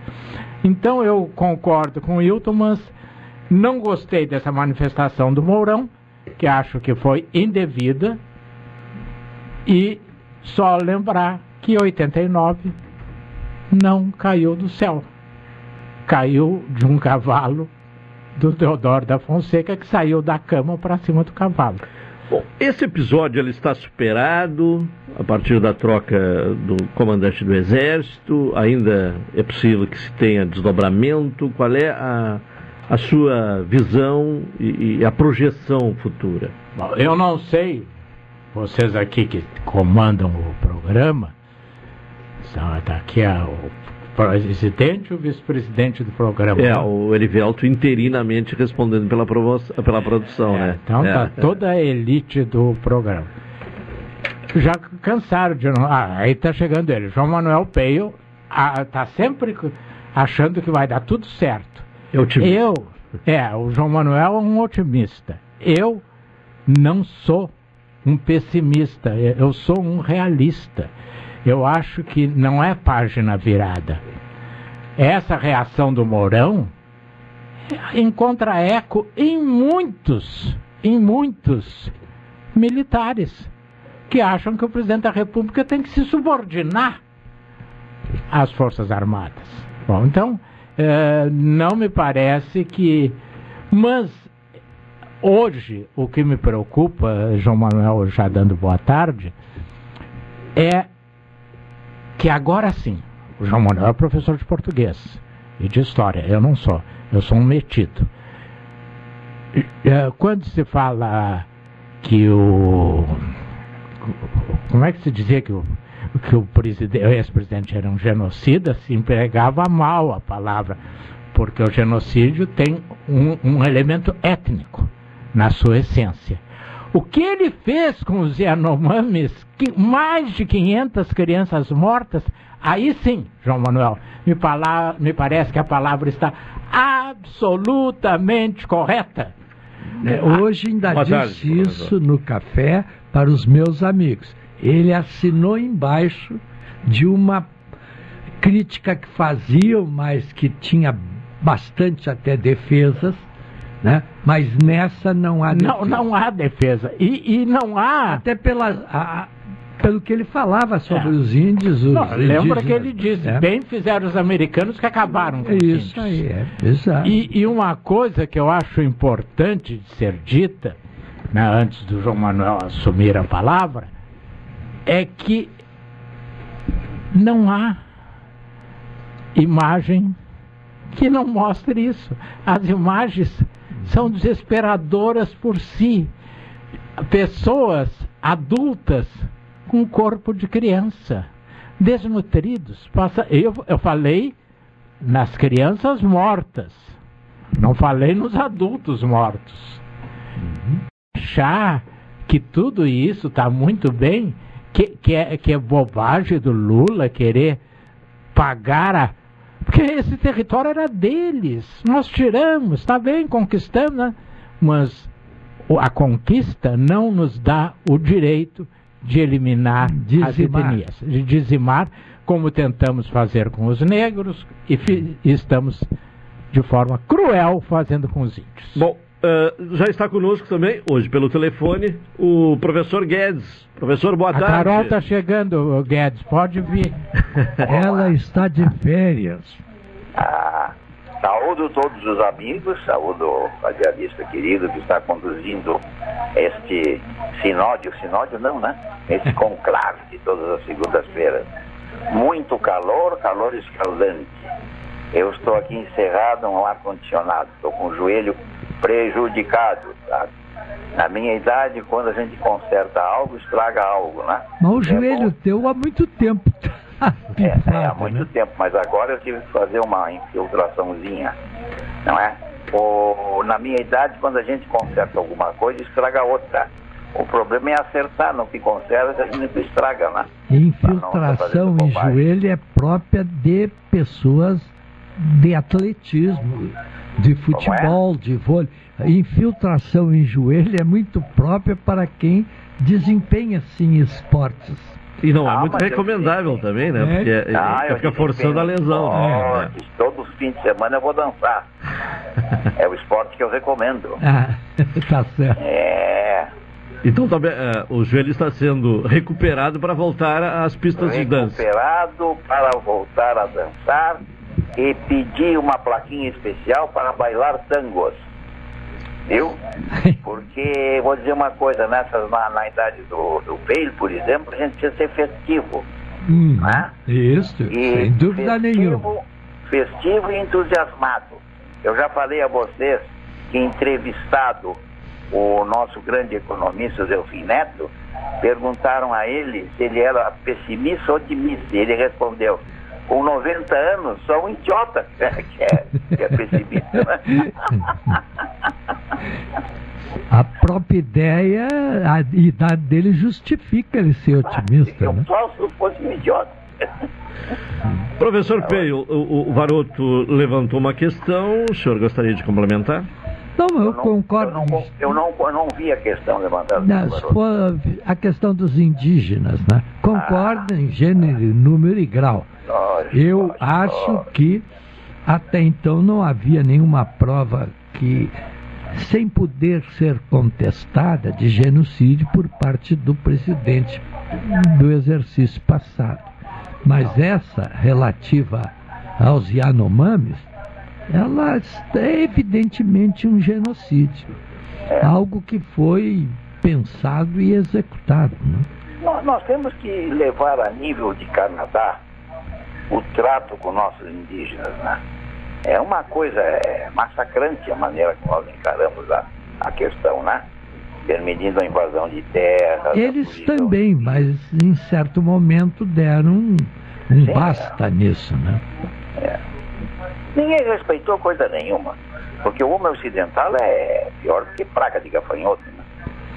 Então eu concordo com o Hilton, mas não gostei dessa manifestação do Mourão, que acho que foi indevida, e só lembrar que 89 não caiu do céu, caiu de um cavalo do Teodoro da Fonseca que saiu da cama para cima do cavalo. Bom, esse episódio ele está superado a partir da troca do comandante do Exército. Ainda é possível que se tenha desdobramento. Qual é a, a sua visão e, e a projeção futura? Bom, eu não sei, vocês aqui que comandam o programa, está aqui a, o presidente ou vice-presidente do programa? É, o Erivelto interinamente respondendo pela, pela produção, é, né? Então é, tá é. toda a elite do programa. Já cansaram de. Ah, aí tá chegando ele. João Manuel Peio ah, tá sempre achando que vai dar tudo certo. É otimista. Eu, é, o João Manuel é um otimista. Eu não sou um pessimista, eu sou um realista eu acho que não é página virada. Essa reação do Mourão encontra eco em muitos, em muitos militares. que acham que o presidente da República tem que se subordinar às Forças Armadas. Bom, então, é, não me parece que. Mas, hoje, o que me preocupa, João Manuel já dando boa tarde, é que agora sim, o João Manuel é professor de português e de história, eu não sou, eu sou um metido. É, quando se fala que o. Como é que se dizia que o, que o, ex-presidente era um genocida, se empregava mal a palavra, porque o genocídio tem um, um elemento étnico na sua essência. O que ele fez com os Yanomamis, que mais de 500 crianças mortas, aí sim, João Manuel, me, pala, me parece que a palavra está absolutamente correta. É, hoje ainda Boa disse tarde, isso no café para os meus amigos. Ele assinou embaixo de uma crítica que faziam, mas que tinha bastante até defesas, né? Mas nessa não há defesa. Não, não há defesa. E, e não há. Até pela, a, pelo que ele falava sobre é. os índios. Os não, lembra que ele disse: é. bem fizeram os americanos que acabaram com é os índios. Isso aí, é. Exato. E, e, uma coisa que eu acho importante de ser dita, né, antes do João Manuel assumir a palavra, é que não há imagem que não mostre isso. As imagens são desesperadoras por si. Pessoas adultas com corpo de criança, desnutridos. Passa, eu, eu falei nas crianças mortas, não falei nos adultos mortos. Uhum. Achar que tudo isso está muito bem, que, que, é, que é bobagem do Lula querer pagar a porque esse território era deles. Nós tiramos, está bem, conquistamos, né? mas a conquista não nos dá o direito de eliminar dizimar. as etnias, de dizimar, como tentamos fazer com os negros e, e estamos de forma cruel fazendo com os índios. Bom, uh, já está conosco também, hoje pelo telefone, o professor Guedes. Professor, boa a tarde. A Carol está chegando, Guedes, pode vir. Ela está de férias. Ah, saúdo todos os amigos, saúdo o radialista querido que está conduzindo este sinódio, sinódio não, né? Esse conclave de todas as segundas-feiras. Muito calor, calor escaldante. Eu estou aqui encerrado no ar-condicionado, estou com o joelho prejudicado, sabe? Na minha idade, quando a gente conserta algo, estraga algo, né? Mas o é joelho bom. teu há muito tempo. é, é, há muito né? tempo, mas agora eu tive que fazer uma infiltraçãozinha, não é? O, na minha idade, quando a gente conserta alguma coisa, estraga outra. O problema é acertar no que conserta, a gente estraga, né? Infiltração em joelho é própria de pessoas de atletismo, de é? futebol, é? de vôlei. Infiltração em joelho é muito própria para quem desempenha sim esportes. E não é ah, é muito recomendável também, né? É. Porque é, ah, fica forçando a lesão. Oh, né? Todo fim de semana eu vou dançar. é o esporte que eu recomendo. Ah, tá certo. É. Então também uh, o joelho está sendo recuperado para voltar às pistas de dança. Recuperado para voltar a dançar e pedir uma plaquinha especial para bailar tangos. Viu? Porque, vou dizer uma coisa, nessas, na, na idade do, do Peil, por exemplo, a gente precisa ser festivo. Hum, né? Isso, e sem dúvida festivo, nenhuma. Festivo e entusiasmado. Eu já falei a vocês que entrevistado o nosso grande economista Delfim Neto, perguntaram a ele se ele era pessimista ou otimista. Ele respondeu: com 90 anos, só um idiota que é, que é pessimista. Né? A própria ideia, a idade dele justifica ele ser otimista. Ah, né? Eu posso fosse um idiota. Professor Peio, o, o Varoto levantou uma questão, o senhor gostaria de complementar? Não, eu, eu não, concordo. Eu não, eu não, eu não, vi a questão levantada. a questão dos indígenas, né? Concordo ah. em gênero, número e grau. Eu acho que até então não havia nenhuma prova que sem poder ser contestada de genocídio por parte do presidente do exercício passado. Mas essa relativa aos Yanomamis, ela é evidentemente um genocídio. Algo que foi pensado e executado. Né? Nós, nós temos que levar a nível de Canadá o trato com nossos indígenas, né? É uma coisa é, massacrante a maneira como nós encaramos a, a questão, né? Permitindo a invasão de terras. Eles também, mas em certo momento deram um, um Sim, basta é. nisso, né? É. Ninguém respeitou coisa nenhuma, porque o homem ocidental é pior do que praga de gafanhoto, né?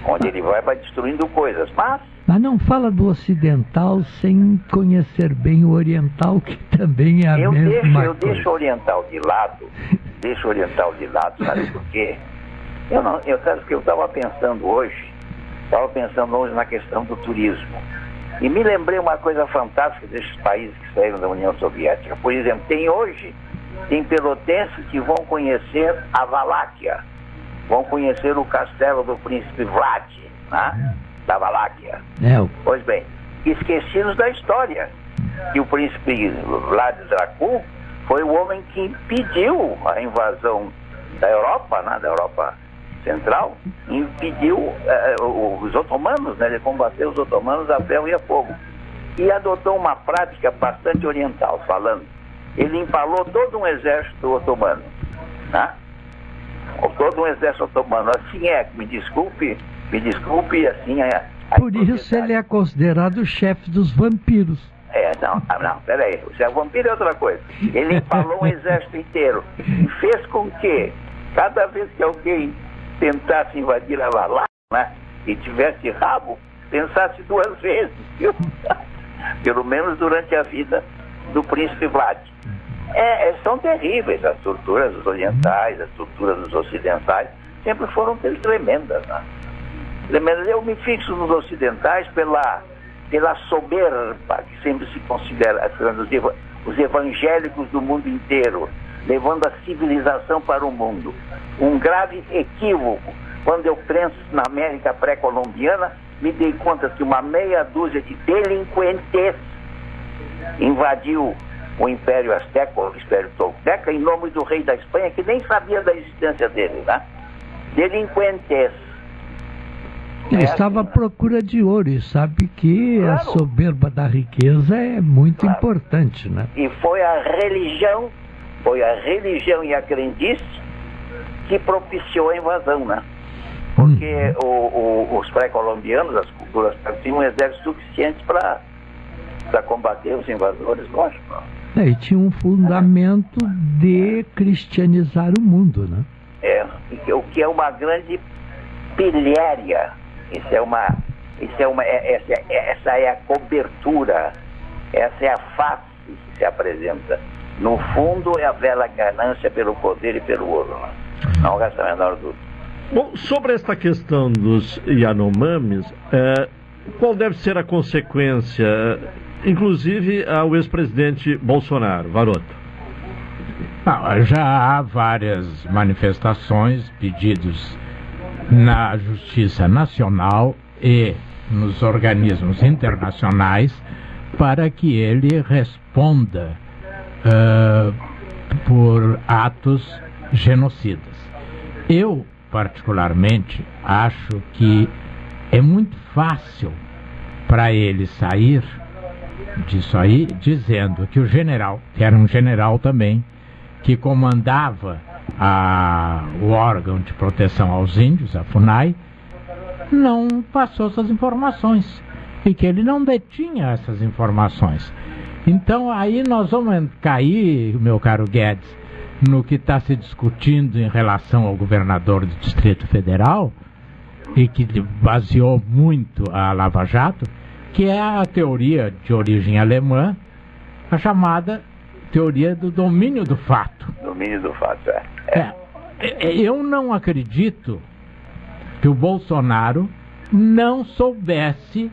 Onde ele vai, vai destruindo coisas, mas mas não fala do ocidental sem conhecer bem o oriental, que também é a eu mesma deixo, coisa. Eu deixo o oriental de lado, deixo o oriental de lado, sabe por quê? Eu não, eu sabe que eu estava pensando hoje, estava pensando hoje na questão do turismo. E me lembrei uma coisa fantástica desses países que saíram da União Soviética. Por exemplo, tem hoje, tem pelotenses que vão conhecer a Valáquia, vão conhecer o castelo do príncipe Vlad, né? Da Valáquia. É. Pois bem, esquecidos da história. Que o príncipe Vlad Dracul foi o homem que impediu a invasão da Europa, né, da Europa Central, impediu uh, os otomanos, né, de combater os otomanos a ferro e a fogo. E adotou uma prática bastante oriental, falando. Ele empalou todo um exército otomano. Né? Todo um exército otomano. Assim é, me desculpe, me desculpe, assim é. Por isso ele é considerado o chefe dos vampiros. É, não, ah, não, peraí. O é vampiro é outra coisa. Ele empalou um exército inteiro e fez com que, cada vez que alguém tentasse invadir a Valá, né, e tivesse rabo, pensasse duas vezes. Viu? Pelo menos durante a vida do príncipe Vlad. É, é, são terríveis as torturas dos orientais, as torturas dos ocidentais, sempre foram tremendas. Né? Eu me fixo nos ocidentais pela, pela soberba que sempre se considera os evangélicos do mundo inteiro, levando a civilização para o mundo. Um grave equívoco. Quando eu penso na América pré-colombiana, me dei conta que uma meia dúzia de delinquentes invadiu o Império Azteca, o Império Tolteca, em nome do rei da Espanha, que nem sabia da existência dele, né? Delinquentes ele é estava à procura de ouro e sabe que claro. a soberba da riqueza é muito claro. importante, né? E foi a religião, foi a religião e a crendice que propiciou a invasão, né? Porque hum. o, o, os pré-colombianos, as culturas tinham um exército suficiente para combater os invasores, lógico. É, e tinha um fundamento de cristianizar o mundo, né? É, o que é uma grande pilhéria isso é uma, isso é uma, é, essa, é, essa é a cobertura, essa é a face que se apresenta. No fundo, é a bela ganância pelo poder e pelo ouro. Né? Não resta a menor dúvida. Bom, sobre esta questão dos Yanomamis, é, qual deve ser a consequência, inclusive ao ex-presidente Bolsonaro? Varoto. já há várias manifestações, pedidos na Justiça Nacional e nos organismos internacionais para que ele responda uh, por atos genocidas. Eu, particularmente, acho que é muito fácil para ele sair disso aí dizendo que o general, que era um general também, que comandava a, o órgão de proteção aos índios, a FUNAI, não passou essas informações e que ele não detinha essas informações. Então aí nós vamos cair, meu caro Guedes, no que está se discutindo em relação ao governador do Distrito Federal e que baseou muito a Lava Jato, que é a teoria de origem alemã, a chamada teoria do domínio do fato. Domínio do fato, é. é. é eu não acredito que o Bolsonaro não soubesse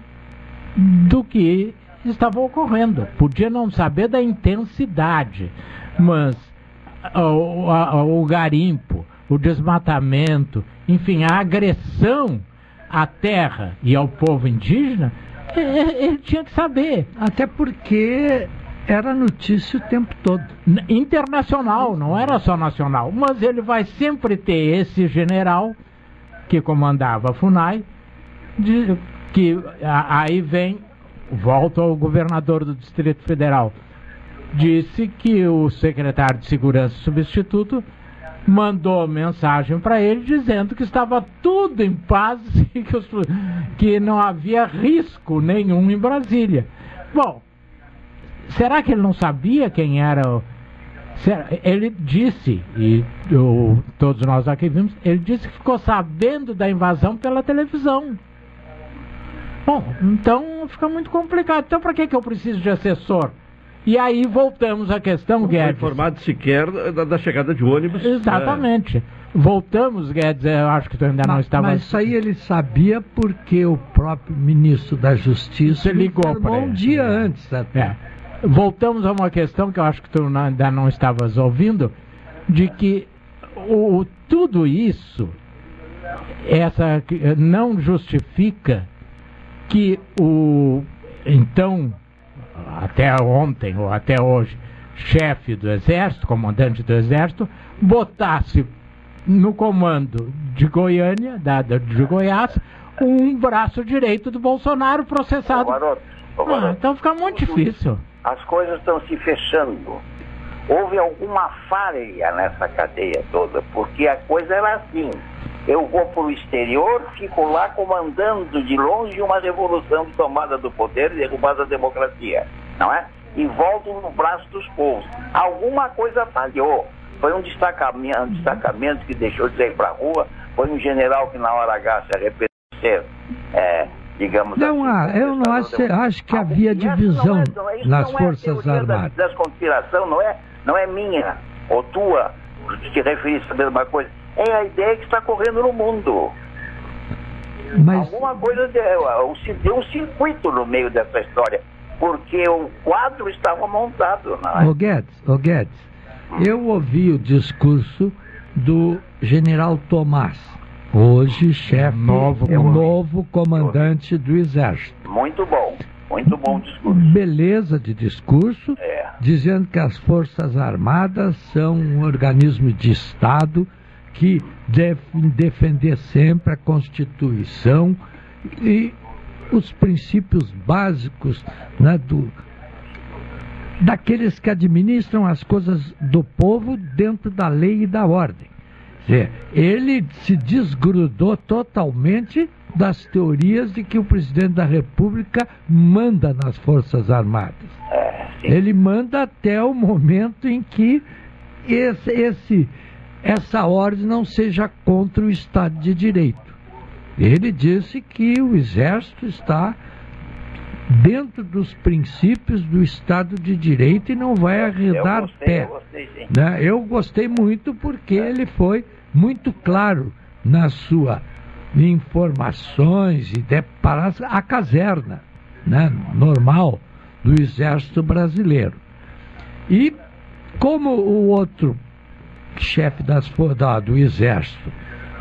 do que estava ocorrendo. Podia não saber da intensidade, mas o, a, o garimpo, o, o desmatamento, enfim, a agressão à terra e ao povo indígena, ele tinha que saber. Até porque era notícia o tempo todo. Internacional, não era só nacional. Mas ele vai sempre ter esse general que comandava a FUNAI, de, que a, aí vem, volta ao governador do Distrito Federal, disse que o secretário de Segurança substituto mandou mensagem para ele dizendo que estava tudo em paz e que, os, que não havia risco nenhum em Brasília. Bom, será que ele não sabia quem era o. Ele disse, e o, todos nós aqui vimos, ele disse que ficou sabendo da invasão pela televisão. Bom, então fica muito complicado. Então, para que, que eu preciso de assessor? E aí voltamos à questão, não Guedes. Não foi informado sequer da, da, chegada de ônibus. Exatamente. É. Voltamos, Guedes, eu acho que tu ainda não, não estava... Mas isso aí ele sabia porque o próprio ministro da Justiça ligou para um dia antes. Até. É. Voltamos a uma questão que eu acho que tu ainda não estavas ouvindo, de que o, tudo isso essa não justifica que o então até ontem ou até hoje, chefe do Exército, comandante do Exército, botasse no comando de Goiânia, da, de Goiás, um braço direito do Bolsonaro processado. Ô, garoto, ô, garoto. Ah, então fica muito difícil. As coisas estão se fechando. Houve alguma falha nessa cadeia toda, porque a coisa era assim. Eu vou para o exterior, fico lá comandando de longe uma revolução de tomada do poder e derrubada da democracia, não é? E volto no braço dos povos. Alguma coisa falhou. Foi um destacamento, um destacamento que deixou de sair para a rua, foi um general que na hora H se arrependeu, é, digamos não assim. Há, eu não acho, acho que havia divisão não é, nas Forças é Armadas. Das, das conspiração não é, não é minha ou tua, que referiste a mesma coisa é a ideia que está correndo no mundo. Mas... Alguma coisa deu, deu um circuito no meio dessa história, porque o quadro estava montado. Não é? Ô Guedes, ô Guedes, eu ouvi o discurso do general Tomás, hoje chefe, novo, é o novo comandante do Exército. Muito bom. Muito bom discurso. Beleza de discurso, é. dizendo que as Forças Armadas são um organismo de Estado que devem defender sempre a Constituição e os princípios básicos né, do, daqueles que administram as coisas do povo dentro da lei e da ordem. Ele se desgrudou totalmente das teorias de que o presidente da República manda nas Forças Armadas. É, Ele manda até o momento em que esse, esse essa ordem não seja contra o Estado de Direito. Ele disse que o Exército está dentro dos princípios do Estado de Direito e não vai arredar eu gostei, pé. Eu gostei. Né? eu gostei muito porque é. ele foi muito claro na sua informações e de, para a caserna né, normal do Exército Brasileiro. E como o outro chefe das, da, do Exército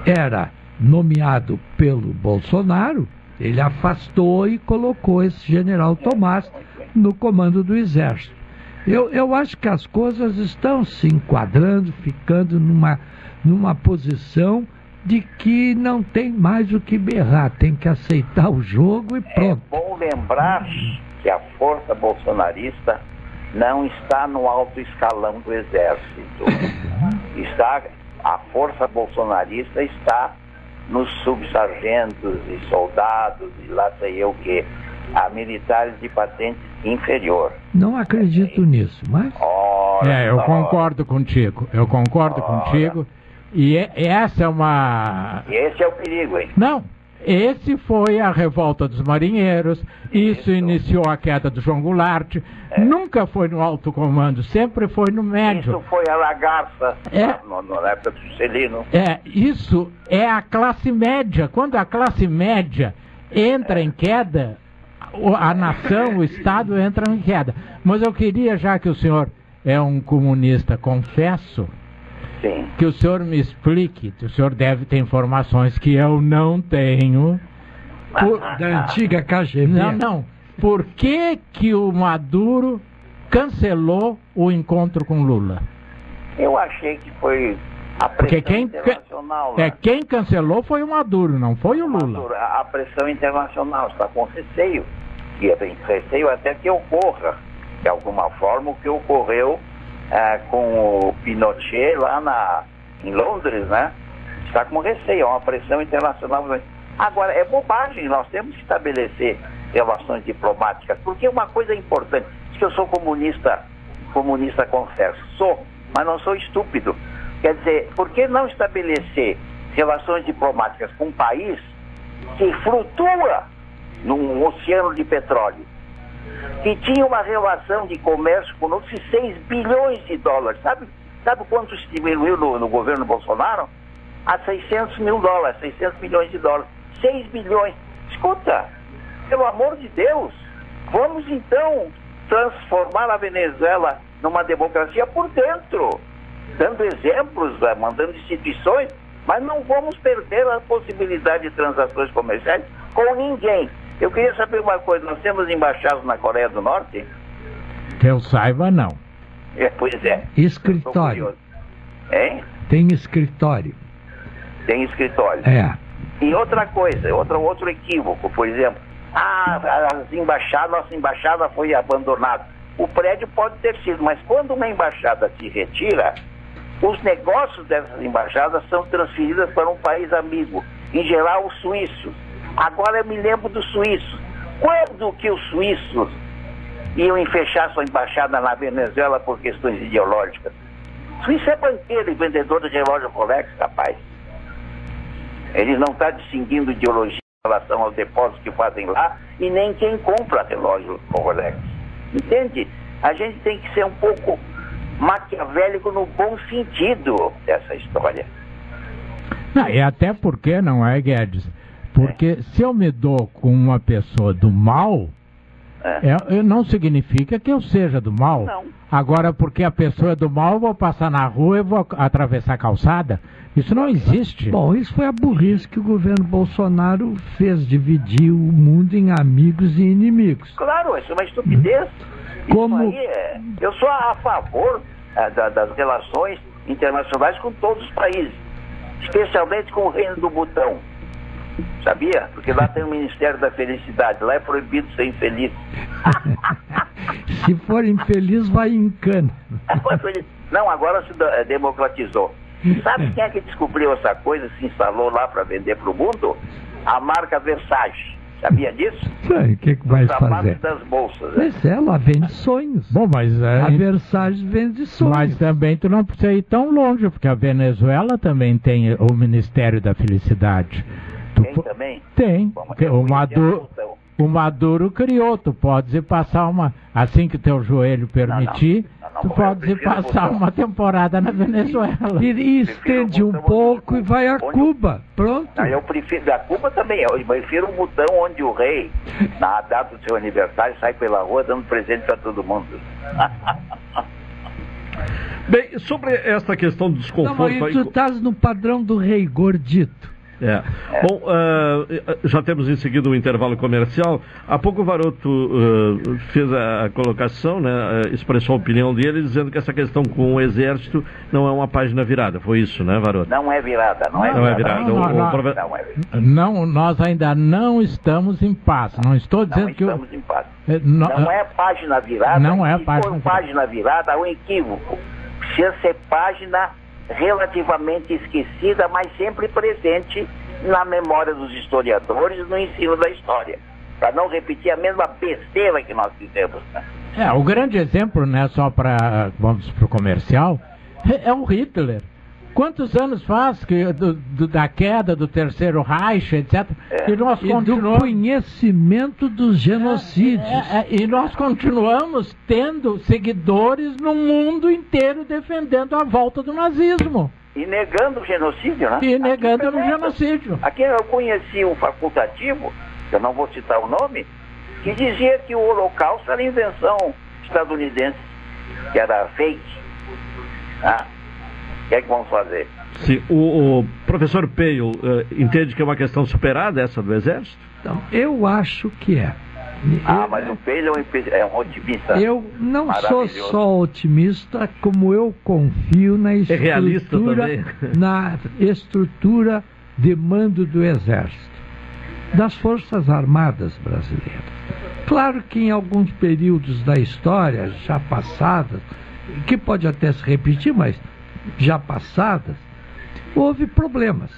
era nomeado pelo Bolsonaro, ele afastou e colocou esse general Tomás no comando do Exército. Eu, eu acho que as coisas estão se enquadrando, ficando numa, numa posição de que não tem mais o que berrar, tem que aceitar o jogo e pronto. É bom lembrar que a força bolsonarista não está no alto escalão do exército. Está a força bolsonarista está nos subsargentos e soldados e lá sei eu o que, a militares de patente inferior. Não acredito é. nisso, mas. Ora, é, eu concordo contigo. Eu concordo ora. contigo. E é, essa é uma. Esse é o perigo, hein? Não, esse foi a revolta dos marinheiros, isso, isso. iniciou a queda do João Goulart, é. nunca foi no alto comando, sempre foi no médio. Isso foi a lagarça é. na época do Juscelino. É, isso é a classe média. Quando a classe média entra é. em queda, a nação, o Estado entra em queda. Mas eu queria, já que o senhor é um comunista, confesso, Sim. que o senhor me explique, o senhor deve ter informações que eu não tenho. Por, da antiga KGB. Não, não. Por que, que o Maduro cancelou o encontro com Lula? Eu achei que foi a Porque pressão quem, internacional. é, né? quem cancelou foi o Maduro, não foi o Lula. A a pressão internacional está com receio. E tem receio até que ocorra, de alguma forma, o que ocorreu eh, com o Pinochet lá na, em Londres, né? Está com receio, é uma pressão internacional. Agora, é bobagem, nós temos que estabelecer relações diplomáticas, porque uma coisa importante, diz que eu sou comunista, comunista confesso, sou, mas não sou estúpido. Quer dizer, por que não estabelecer relações diplomáticas com um país que flutua num oceano de petróleo, que tinha uma relação de comércio conosco de 6 bilhões de dólares. Sabe, sabe quanto diminuiu no, no governo Bolsonaro? A 600 mil dólares, 600 milhões de dólares. 6 bilhões. Escuta, pelo amor de Deus, vamos então transformar a Venezuela numa democracia por dentro, dando exemplos, eh, mandando instituições, mas não vamos perder a possibilidade de transações comerciais com ninguém. Eu queria saber uma coisa, nós temos embaixados na Coreia do Norte? Que eu saiba, não. É, pois é. Escritório. Hein? Tem escritório. Tem escritório. É. E outra coisa, outro, outro equívoco, por exemplo, ah, as embaixadas, nossa embaixada foi abandonada. O prédio pode ter sido, mas quando uma embaixada se retira, os negócios dessas embaixadas são transferidos para um país amigo, em geral os suíços. Agora eu me lembro dos suíços. Quando que os suíços iam fechar sua embaixada na Venezuela por questões ideológicas? Suíço é banqueiro e vendedor de relógio Rolex, capaz. Ele não está distinguindo ideologia em relação aos depósitos que fazem lá e nem quem compra relógio Rolex. Entende? A gente tem que ser um pouco maquiavélico no bom sentido dessa história. Não, e até porque, não é, Guedes? Porque se eu me dou com uma pessoa do mal, é, não significa que eu seja do mal. Não. Agora, porque a pessoa é do mal, eu vou passar na rua e vou atravessar a calçada. Isso não existe. Bom, isso foi a burrice que o governo Bolsonaro fez, dividir o mundo em amigos e inimigos. Claro, isso é uma estupidez. Como- Isso aí é... Eu sou a favor eh, da- das relações internacionais com todos os países, especialmente com o Reino do Butão. Sabia? Porque lá tem o Ministério da Felicidade, lá é proibido ser infeliz. Se for infeliz, vai em cana. Não, agora se eh, democratizou. Sabe quem é que descobriu essa coisa, se instalou lá para vender para o mundo? A marca Versace. Sabia disso? Sei, O que, que vai fazer? das bolsas. né? Mas ela vende sonhos. Bom, mas é, A Versace vende sonhos. Mas também tu não precisa ir tão longe, porque a Venezuela também tem o Ministério da Felicidade. Tu Tem também? Tem. O, Maduro, o Maduro criou, tu podes ir passar uma. Assim que teu joelho permitir, tu podes ir passar uma temporada na Venezuela. E, e estende um pouco e vai a Cuba. Pronto. Eu prefiro, da Cuba também, eu prefiro um botão onde o rei, na data do seu aniversário, sai pela rua dando presente para todo mundo. Bem, sobre esta questão do Não, desconforto. mas tu estás no padrão do rei gordito. É. Bom, ah, já temos em seguida o intervalo comercial. Há pouco o Varoto ah, fez a, colocação, né, expressou a opinião dele, dizendo que essa questão com o Exército não é uma página virada. Foi isso, né, Varoto? Não é virada, não é Não é virada. virada. Não, O- o não, Não é virada. Não, nós ainda não estamos em paz. Não estou dizendo Não que. estamos em paz. No- Não é página virada. Não é Se página for virada. página virada, há um equívoco. Precisa ser página relativamente esquecida, mas sempre presente na memória dos historiadores, no ensino da história. Para não repetir a mesma besteira que nós fizemos. né? É, o grande exemplo, né, só para vamos pro comercial, é, é o Hitler. Quantos anos faz que do- do- da queda do terceiro Reich, etc. E nós E do continuamos conhecimento dos genocídios. É, é, e nós continuamos tendo seguidores no mundo inteiro defendendo a volta do nazismo. E negando o genocídio, né? E negando Aqui o foi genocídio. Aqui eu conheci um facultativo, que eu não vou citar o nome, que dizia que o Holocausto era invenção estadunidense, que era fake. Ah. O que é que vamos fazer? Sim, o, o professor Peio uh, entende que é uma questão superada essa do Exército? Então, eu acho que é. Ah, mas o Peio é um otimista. Eu não sou só otimista, como eu confio na estrutura, é na estrutura de mando do Exército, das Forças Armadas brasileiras. Claro que em alguns períodos da história já passadas, que pode até se repetir, mas já passadas, houve problemas.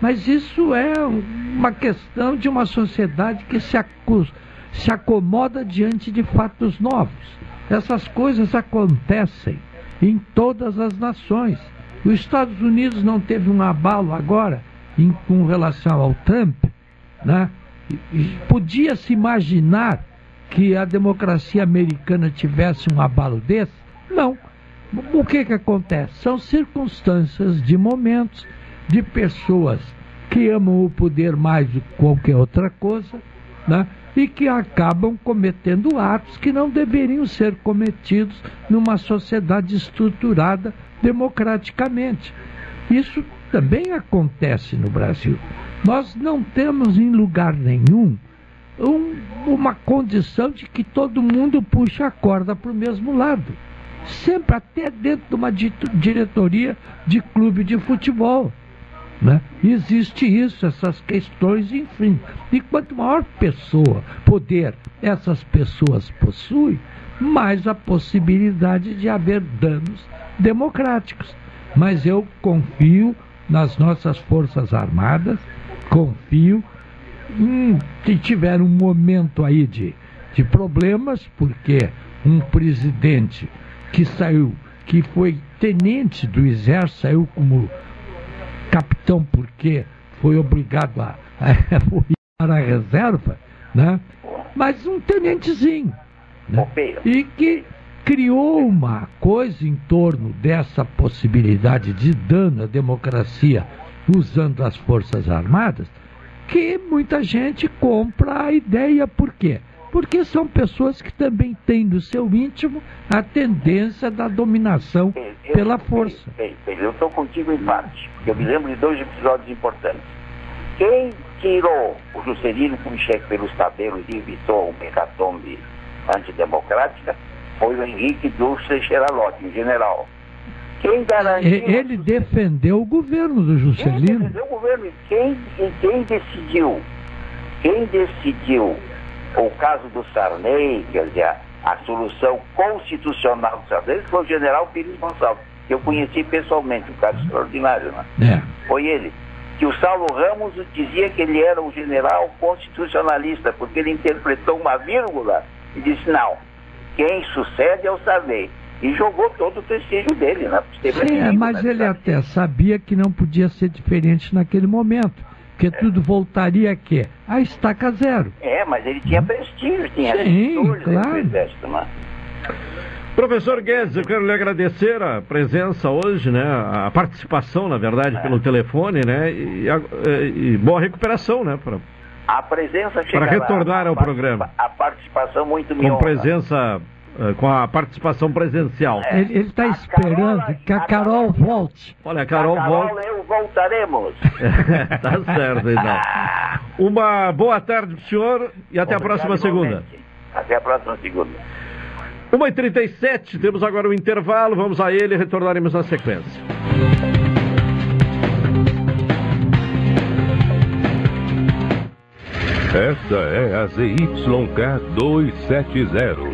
Mas isso é uma questão de uma sociedade que se, se acomoda diante de fatos novos. Essas coisas acontecem em todas as nações. Os Estados Unidos não teve um abalo agora em, com relação ao Trump, né? Podia se imaginar que a democracia americana tivesse um abalo desse? Não. O que, que acontece? São circunstâncias de momentos, de pessoas que amam o poder mais do que qualquer outra coisa, né? e que acabam cometendo atos que não deveriam ser cometidos numa sociedade estruturada democraticamente. Isso também acontece no Brasil. Nós não temos em lugar nenhum um, uma condição de que todo mundo puxa a corda para o mesmo lado. Sempre, até dentro de uma diretoria de clube de futebol. Né? Existe isso, essas questões, enfim. E quanto maior pessoa, poder essas pessoas possuem, mais a possibilidade de haver danos democráticos. Mas eu confio nas nossas Forças Armadas, confio que tiveram um momento aí de, de problemas, porque um presidente que saiu, que foi tenente do exército, saiu como capitão porque foi obrigado a, a, a reserva, né? mas um tenentezinho. Né? E que criou uma coisa em torno dessa possibilidade de dano à democracia usando as Forças Armadas, que muita gente compra a ideia. Por quê? Porque são pessoas que também têm no seu íntimo a tendência da dominação eu, pela força. eu estou contigo em parte, porque eu me lembro de dois episódios importantes. Quem tirou o Juscelino Kubitschek pelos cabelos e evitou uma hecatombe antidemocrática foi o Henrique Dulce Xeralotti, um general. Quem garantiu... Ele defendeu o governo do Juscelino. Quem defendeu o governo? Quem, quem decidiu? Quem decidiu o caso do Sarney, quer dizer, a, a solução constitucional do Sarney, foi o general Pires Gonçalves, que eu conheci pessoalmente, um caso extraordinário, né? É. Foi ele. Que o Saulo Ramos dizia que ele era um general constitucionalista, porque ele interpretou uma vírgula e disse, não, quem sucede é o Sarney e jogou todo o prestígio dele, né? Sim, é, mas né? ele até sabia que não podia ser diferente naquele momento. Porque é. tudo voltaria a quê? A estaca zero. É, mas ele tinha prestígio, tinha Sim, claro. exército, né? Professor Guedes, eu quero lhe agradecer a presença hoje, né? A participação, na verdade, é. pelo telefone, né? E, a, e, boa recuperação, né? Pra, a presença Para retornar ao programa. A participação muito Com presença com a participação presencial. É. Ele está esperando Carol, que a Carol volte. Olha, a Carol, a Carol eu voltaremos. tá certo, então. Uma boa tarde para o senhor e até Obrigado a próxima segunda. Até a próxima segunda. 1h37, temos agora o um intervalo, vamos a ele e retornaremos na sequência. Esta é a ZYK 270,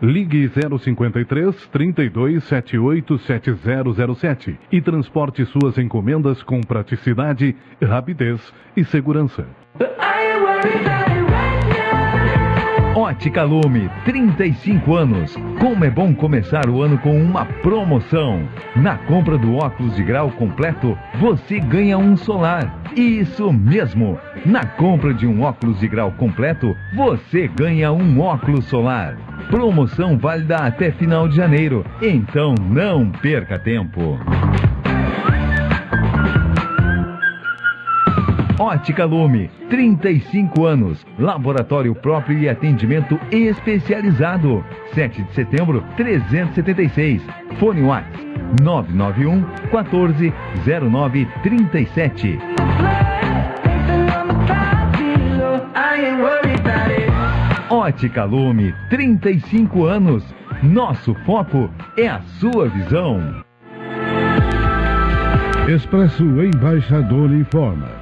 Ligue 053 3278 7007 e transporte suas encomendas com praticidade, rapidez e segurança. Ótica Lume, 35 anos. Como é bom começar o ano com uma promoção. Na compra do óculos de grau completo, você ganha um solar. Isso mesmo! Na compra de um óculos de grau completo, você ganha um óculos solar. Promoção válida até final de janeiro. Então não perca tempo. Ótica Lume, 35 anos. Laboratório próprio e atendimento especializado. 7 de setembro, 376. Fone WhatsApp 991 14 09 37. Ótica Lume, 35 anos. Nosso foco é a sua visão. Expresso Embaixador informa.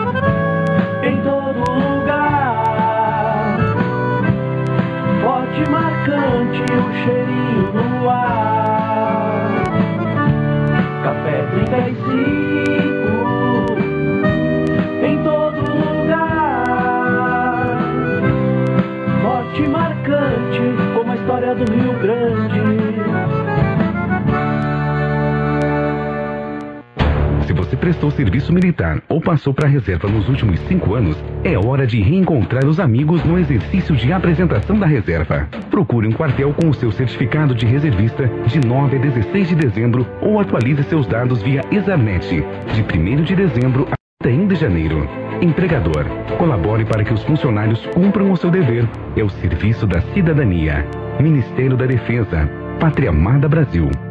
do Rio Grande. Se você prestou serviço militar ou passou para a reserva nos últimos cinco anos, é hora de reencontrar os amigos no exercício de apresentação da reserva. Procure um quartel com o seu certificado de reservista de 9 a 16 de dezembro ou atualize seus dados via Exarnet de 1 de dezembro a 31 de janeiro. Empregador, colabore para que os funcionários cumpram o seu dever. É o serviço da cidadania. Ministério da Defesa. Pátria Amada Brasil.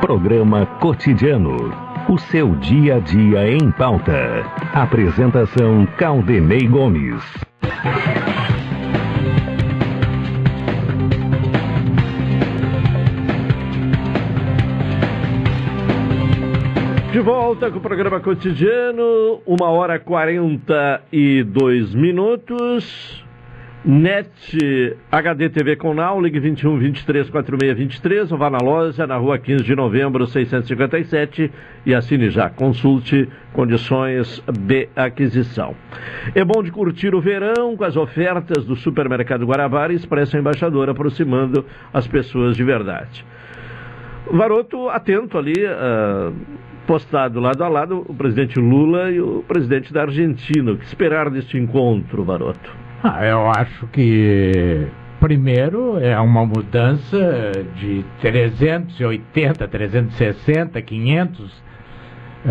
Programa Cotidiano. O seu dia a dia em pauta. Apresentação Caldenei Gomes. De volta com o programa cotidiano, uma hora quarenta e dois minutos. NET HD TV com Now, ligue 21 23 46 23 ou vá na loja na rua 15 de novembro 657 e assine já. Consulte condições de aquisição. É bom de curtir o verão com as ofertas do Supermercado Guarabara e Expresso Embaixador, aproximando as pessoas de verdade. Varoto atento ali, uh, postado lado a lado, o presidente Lula e o presidente da Argentina. O que esperar deste encontro, Varoto? Ah, eu acho que primeiro é uma mudança de 380, 360, 500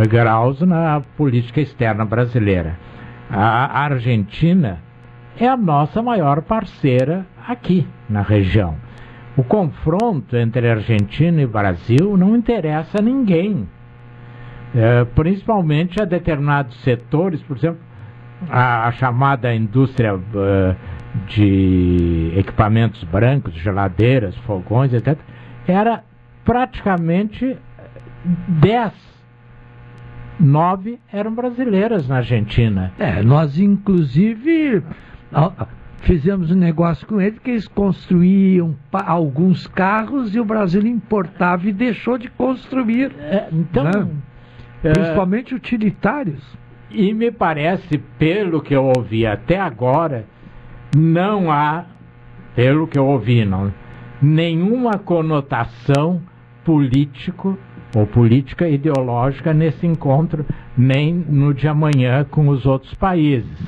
graus na política externa brasileira. A Argentina é a nossa maior parceira aqui na região. O confronto entre Argentina e Brasil não interessa a ninguém, é, principalmente a determinados setores, por exemplo, a, a chamada indústria uh, de equipamentos brancos, geladeiras, fogões, etc., era praticamente 10, 9 eram brasileiras na Argentina. É, nós inclusive fizemos um negócio com eles que eles construíam alguns carros e o Brasil importava e deixou de construir. É, então, né? é, principalmente utilitários. E me parece, pelo que eu ouvi até agora, não há, pelo que eu ouvi, não, nenhuma conotação político ou política ideológica nesse encontro, nem no de amanhã com os outros países.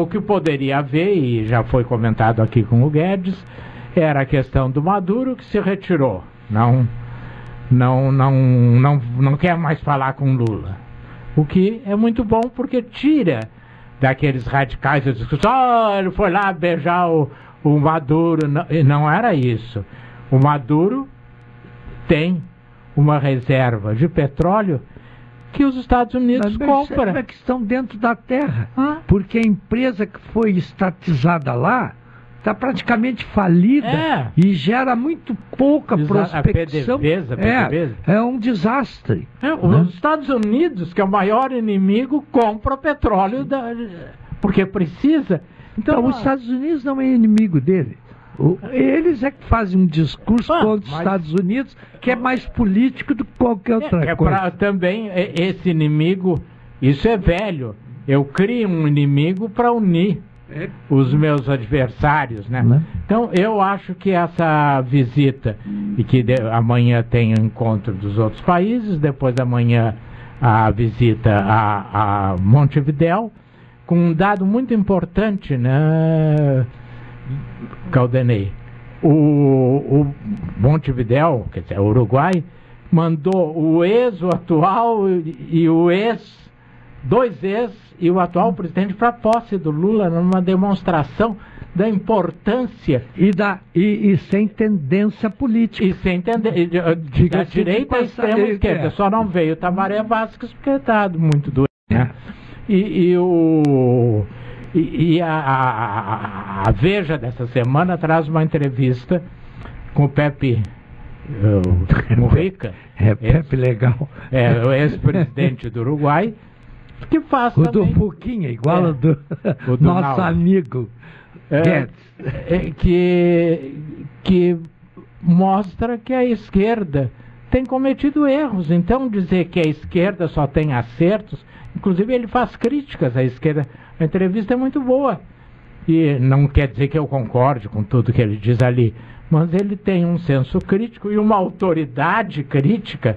O que poderia haver, e já foi comentado aqui com o Guedes, era a questão do Maduro que se retirou. Não, não, não, não, não quer mais falar com Lula. O que é muito bom porque tira daqueles radicais a discussão, oh, ele foi lá beijar o, o Maduro. Não, não era isso. O Maduro tem uma reserva de petróleo que os Estados Unidos compram. É que estão dentro da terra. Ah. Porque a empresa que foi estatizada lá está praticamente falida é. e gera muito pouca Exa prospecção. A PDVSA, a PDVSA. É, é um desastre. É, os né? Estados Unidos, que é o maior inimigo, compra petróleo da, porque precisa. Então, então os Estados Unidos não é inimigo dele. Eles é que fazem um discurso ah, contra os Estados Unidos que é mais político do que qualquer outra é, é coisa. Pra, também esse inimigo, isso é velho. Eu crio um inimigo para unir é. Os meus adversários, né? né? Então eu acho que essa visita e que de, amanhã tem o encontro dos outros países, depois da manhã a visita a, a Montevidéu, com um dado muito importante, né? Caldenei. O, o Montevidéu, quer dizer, o Uruguai, mandou o ex, o atual e o ex, dois ex e o atual presidente para a posse do Lula numa demonstração da importância e da e, e sem tendência política e sem tendência da direita e extrema esquerda é. só não veio Tamaré Vasquez porque está muito doente né? e, e o e, e a, a, a, Veja dessa semana traz uma entrevista com o Pepe uh, Mujica. É, Pepe legal. É, o ex-presidente do Uruguai, que faz o também... do Fuquinha, igual é, do, do nosso amigo é, é, que, que mostra que a esquerda tem cometido erros. Então, dizer que a esquerda só tem acertos, inclusive ele faz críticas à esquerda. A entrevista é muito boa. E não quer dizer que eu concorde com tudo que ele diz ali, mas ele tem um senso crítico e uma autoridade crítica,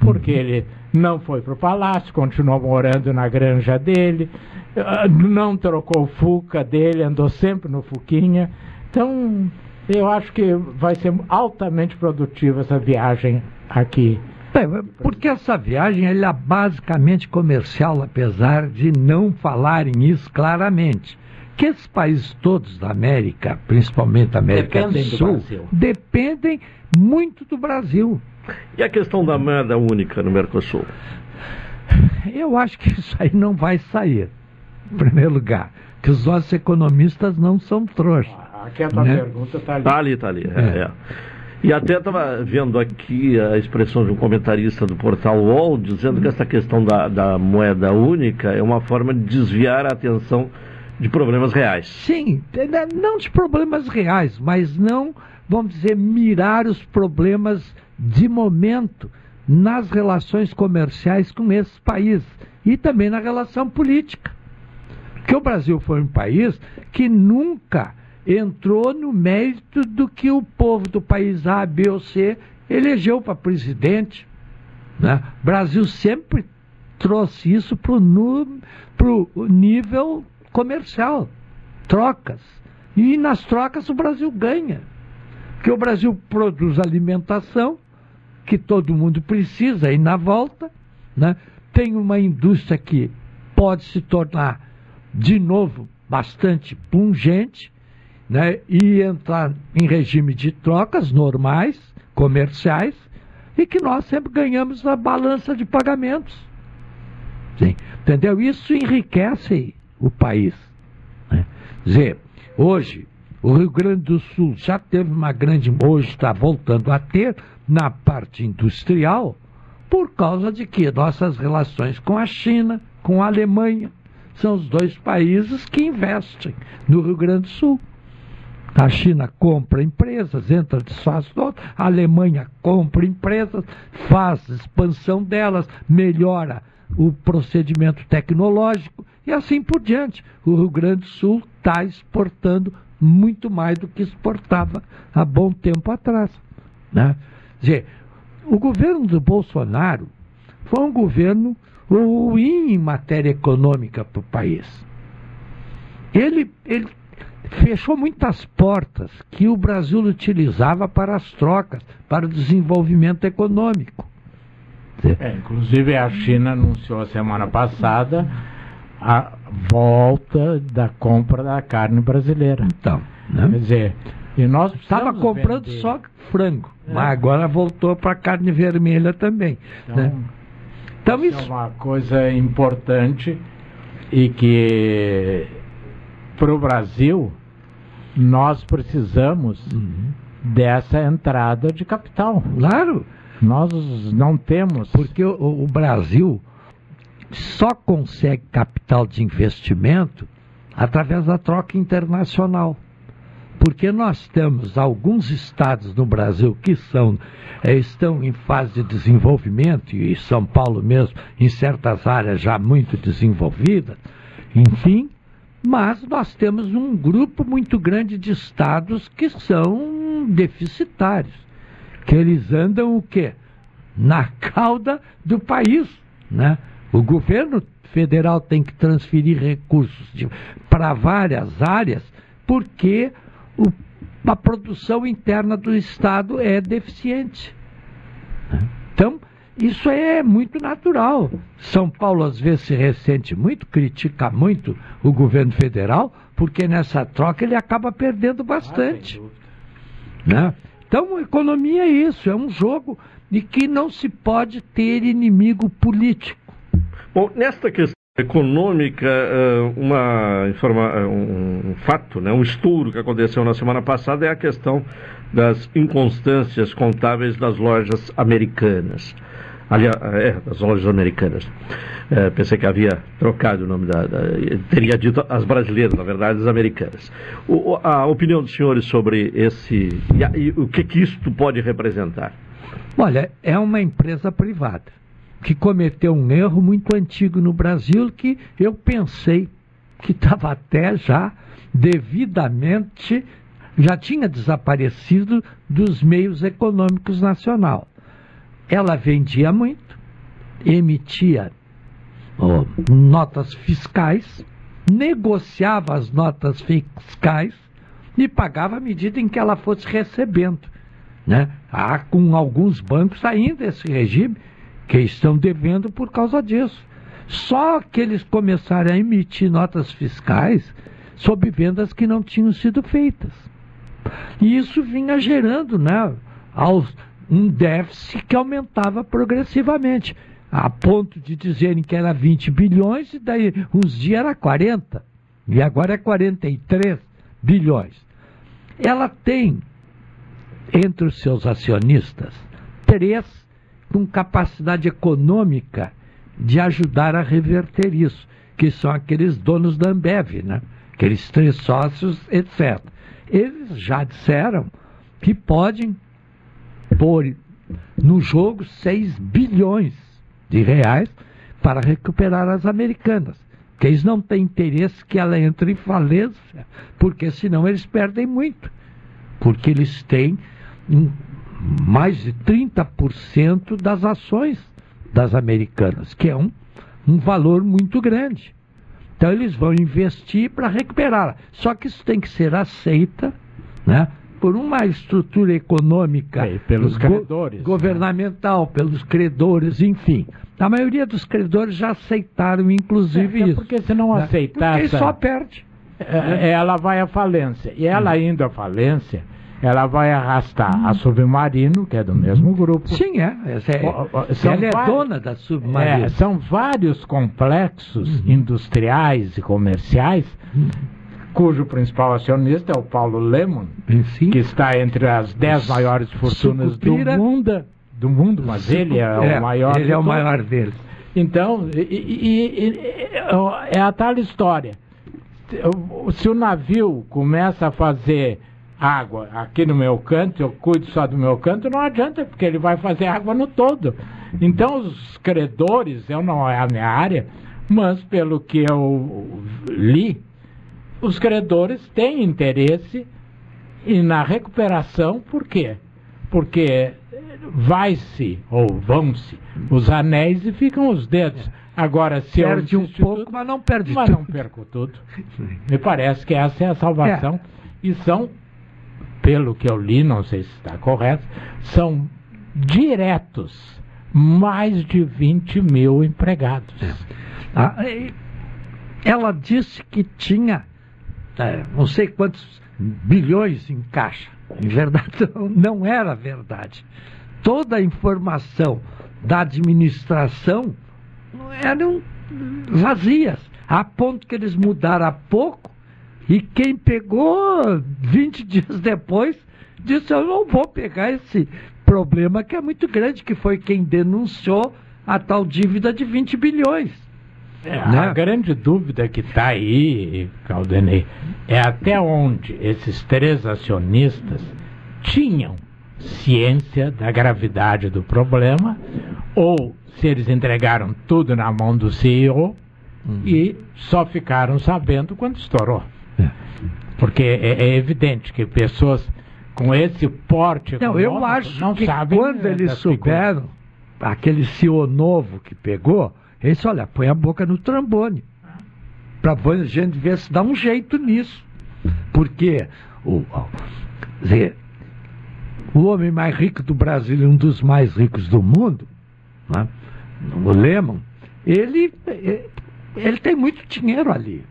porque uhum. ele não foi para o palácio, continuou morando na granja dele, ah, não trocou o Fuca dele, andou sempre no Fuquinha. Então, eu acho que vai ser altamente produtiva essa viagem aqui. É, porque essa viagem é basicamente comercial, apesar de não falarem isso claramente. Que esses países todos da América, principalmente da América dependem do Sul, do dependem muito do Brasil. E a questão da moeda única no Mercosul? Eu acho que isso aí não vai sair, em primeiro lugar. Que os nossos economistas não são trouxas. Ah, aqui a tua né? pergunta está ali. Está ali, está ali. É. É. E até estava vendo aqui a expressão de um comentarista do portal UOL dizendo que essa questão da, da moeda única é uma forma de desviar a atenção de problemas reais. Sim, né, não de problemas reais, mas não, vamos dizer, mirar os problemas de momento nas relações comerciais com esses países e também na relação política. Porque o Brasil foi um país que nunca entrou no mérito do que o povo do país A, B ou C elegeu para presidente. Né? O Brasil sempre trouxe isso para o nível comercial, trocas. E nas trocas o Brasil ganha. Porque o Brasil produz alimentação, que todo mundo precisa, e na volta, né? tem uma indústria que pode se tornar, de novo, bastante pungente, né, e entrar em regime de trocas normais, comerciais, e que nós sempre ganhamos na balança de pagamentos. Sim, entendeu? Isso enriquece o país. Né? Hoje, O Rio Grande do Sul já teve uma grande, hoje está voltando a ter, na parte industrial, por causa de que nossas relações com a China, com a Alemanha, são os dois países que investem no Rio Grande do Sul. A China compra empresas, entra de sócio do outro, a Alemanha compra empresas, faz expansão delas, melhora o procedimento tecnológico e assim por diante. O Rio Grande do Sul está exportando muito mais do que exportava há bom tempo atrás. Né? Quer dizer, o governo do Bolsonaro foi um governo ruim em matéria econômica para o país. Ele, ele fechou muitas portas que o Brasil utilizava para as trocas, para o desenvolvimento econômico. É, inclusive a China anunciou semana passada a volta da compra da carne brasileira. Então, né? quer dizer, e nós estava comprando vender. só frango, é. mas agora voltou para carne vermelha também. Então, né? então isso, isso é uma coisa importante e que para o Brasil nós precisamos uhum. dessa entrada de capital. Claro. Nós não temos. Porque o, o Brasil só consegue capital de investimento através da troca internacional. Porque nós temos alguns estados no Brasil que são, é, estão em fase de desenvolvimento, e São Paulo mesmo, em certas áreas já muito desenvolvidas, enfim, mas nós temos um grupo muito grande de estados que são deficitários, que eles andam o quê? Na cauda do país, né? O governo federal tem que transferir recursos para várias áreas porque o, a produção interna do Estado é deficiente. Né? Então, isso é muito natural. São Paulo às vezes se ressente muito, critica muito o governo federal, porque nessa troca ele acaba perdendo bastante. Ah, né? Então, economia é isso, é um jogo de que não se pode ter inimigo político. Bom, nesta questão econômica, eh, uma informa, eh, um fato, né, um estouro que aconteceu na semana passada é a questão das inconstâncias contábeis das lojas americanas. Aliás, é, das lojas americanas. É, pensei que havia trocado o nome da, da, Teria dito as brasileiras, na verdade, as americanas. O, a opinião dos senhores sobre esse. E, e o que, que isto pode representar? Olha, é uma empresa privada que cometeu um erro muito antigo no Brasil que eu pensei que estava até já devidamente já tinha desaparecido dos meios econômicos nacional ela vendia muito, emitia oh, notas fiscais, negociava as notas fiscais e pagava à medida em que ela fosse recebendo. Né? Há com alguns bancos ainda esse regime que estão devendo por causa disso. Só que eles começaram a emitir notas fiscais sob vendas que não tinham sido feitas. E isso vinha gerando, né, um déficit que aumentava progressivamente, a ponto de dizerem que era 20 bilhões e daí uns dias era 40, e agora é 43 bilhões. Ela tem entre os seus acionistas três com capacidade econômica de ajudar a reverter isso, que são aqueles donos da Ambev, né? aqueles três sócios, etc. Eles já disseram que podem pôr no jogo 6 bilhões de reais para recuperar as americanas. Que eles não têm interesse que ela entre em falência, porque senão eles perdem muito. Porque eles têm mais de 30% das ações das americanas, que é um, um valor muito grande. Então eles vão investir para recuperá-la. Só que isso tem que ser aceita né, por uma estrutura econômica é, pelos credores, go governamental, né? pelos credores, enfim. A maioria dos credores já aceitaram, inclusive, é, é isso. Porque se não né? aceitar. Porque só perde. É, ela vai à falência. E ela hum. indo à falência, ela vai arrastar hum. a Submarino, que é do mesmo grupo. Sim, é. é são ela é dona da Submarino. É, são vários complexos hum. industriais e comerciais hum cujo principal acionista é o Paulo Lemon, que está entre as dez maiores fortunas do Sucupira. mundo, do mundo, mas ele é, É, o maior. ele é o maior deles. Então, e- e- e- é a tal história. Se o navio começa a fazer água aqui no meu canto, eu cuido só do meu canto, não adianta, porque ele vai fazer água no todo. Então, os credores, eu não é a minha área, mas pelo que eu li, os credores têm interesse e na recuperação, por quê? Porque vai-se ou vão-se os anéis e ficam os dedos. Agora, se eu Perde um pouco, tudo, mas não perde mas tudo. não perco tudo. Me parece que essa é a salvação. E são, pelo que eu li, não sei se está correto, são diretos mais de 20 mil empregados. Ah, e ela disse que tinha é, não sei quantos bilhões em caixa. Em verdade, não era verdade. Toda a informação da administração eram vazias, a ponto que eles mudaram há pouco e quem pegou 20 dias depois disse: Eu não vou pegar esse problema que é muito grande, que foi quem denunciou a tal dívida de 20 bilhões. É, Né? A grande dúvida que está aí, Caldenei, é até onde esses três acionistas tinham ciência da gravidade do problema ou se eles entregaram tudo na mão do CEO e só ficaram sabendo quando estourou. Porque é, é evidente que pessoas com esse porte Não, eu acho não que sabem quando eh, eles souberam, aquele CEO novo que pegou, ele disse, olha, põe a boca no trambone. Para a gente ver se dá um jeito nisso. Porque o, dizer, o homem mais rico do Brasil e um dos mais ricos do mundo, né, o Lehman, ele, eh, ele tem muito dinheiro ali.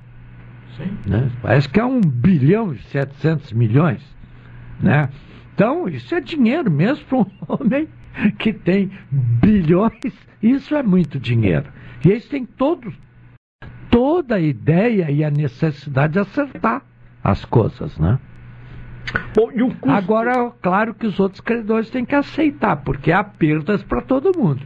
Né? Parece que é um bilhão e 700 milhões. Né? Então, isso é dinheiro mesmo para um homem que tem bilhões. Isso é muito dinheiro. E eles têm todos, toda a ideia e a necessidade de acertar as coisas, né? Agora, claro que os outros credores têm que aceitar, porque há perdas para todo mundo.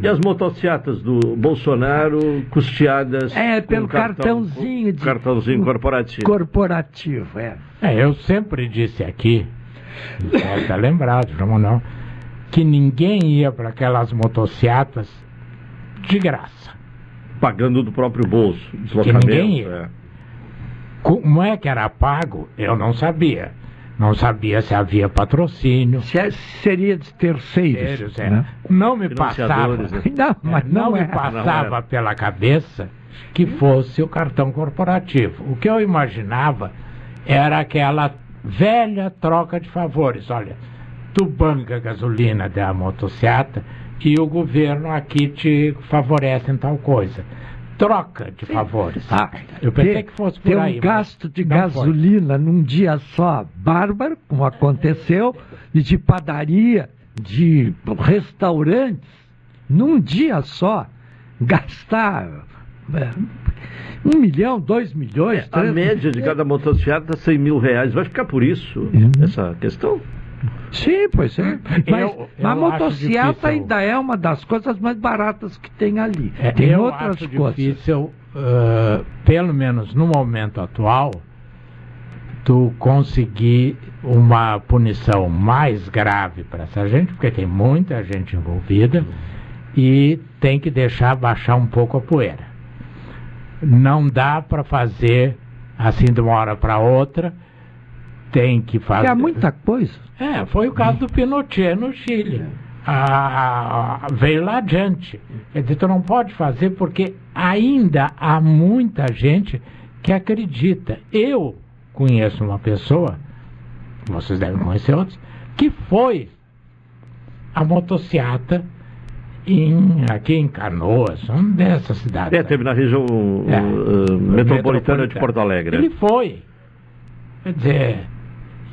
E as motocicletas do Bolsonaro custeadas É, com pelo cartão- cartãozinho de- cartãozinho corporativo. Corporativo, é. É, eu sempre disse aqui, estar lembrado, como não, que ninguém ia para aquelas motocicletas de graça. Pagando do próprio bolso, Que deslocamento. ninguém ia. é. Como é que era pago? Eu não sabia. Não sabia se havia patrocínio. Se seria de terceiros. é. né? Não me passava. Né? Não, mas não, não me era. passava Não pela cabeça que fosse o cartão corporativo. O que eu imaginava era aquela velha troca de favores. Olha, tu banca a gasolina da motocicleta e o governo aqui te favorece em tal coisa. Troca de favores. Ah, eu pensei ter- que fosse por ter aí. um gasto de não foi. gasolina num dia só, bárbaro, como aconteceu, e de padaria, de restaurantes, num dia só, gastar é, um milhão, dois milhões, A três média de cada motocicleta é 100 mil reais. Vai ficar por isso Uhum. essa questão? Sim, pois é. Mas, Eu- mas a eu motocicleta ainda é uma das coisas mais baratas que tem ali. É, tem eu outras acho coisas. difícil, ah, pelo menos no momento atual, tu conseguir uma punição mais grave para essa gente, porque tem muita gente envolvida e tem que deixar baixar um pouco a poeira. Não dá para fazer assim de uma hora para outra. Tem que fazer. É muita coisa. É, foi o caso do Pinochet no Chile. Ah, veio lá adiante. Quer dizer, tu não pode fazer porque ainda há muita gente que acredita. Eu conheço uma pessoa, vocês devem conhecer outros, que foi a motociata em, aqui em Canoas, uma dessas cidades. É, teve na região É. uh, metropolitana de Porto Alegre. Ele foi. Quer dizer,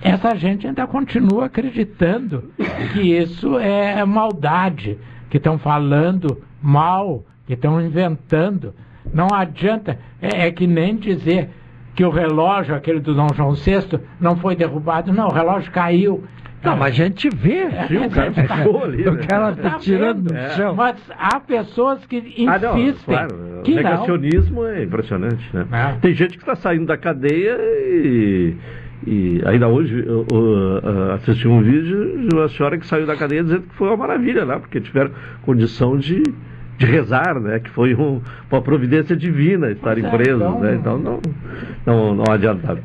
essa gente ainda continua acreditando que isso é maldade, que estão falando mal, que estão inventando. Não adianta. É, é que nem dizer que o relógio, aquele do Dom João VI, não foi derrubado. Não, o relógio caiu. Não, mas a gente vê. Sim, o cara ficou ali. O né? cara tá tirando do É. chão. Mas há pessoas que Ah, não, insistem. claro. que o não. negacionismo é impressionante, né? É. Tem gente que está saindo da cadeia e, e ainda hoje eu, eu, assisti um vídeo de uma senhora que saiu da cadeia dizendo que foi uma maravilha lá, porque tiveram condição de, de rezar, né? Que foi um- uma providência divina estarem é, presos, então- né? Então não, não, não adianta.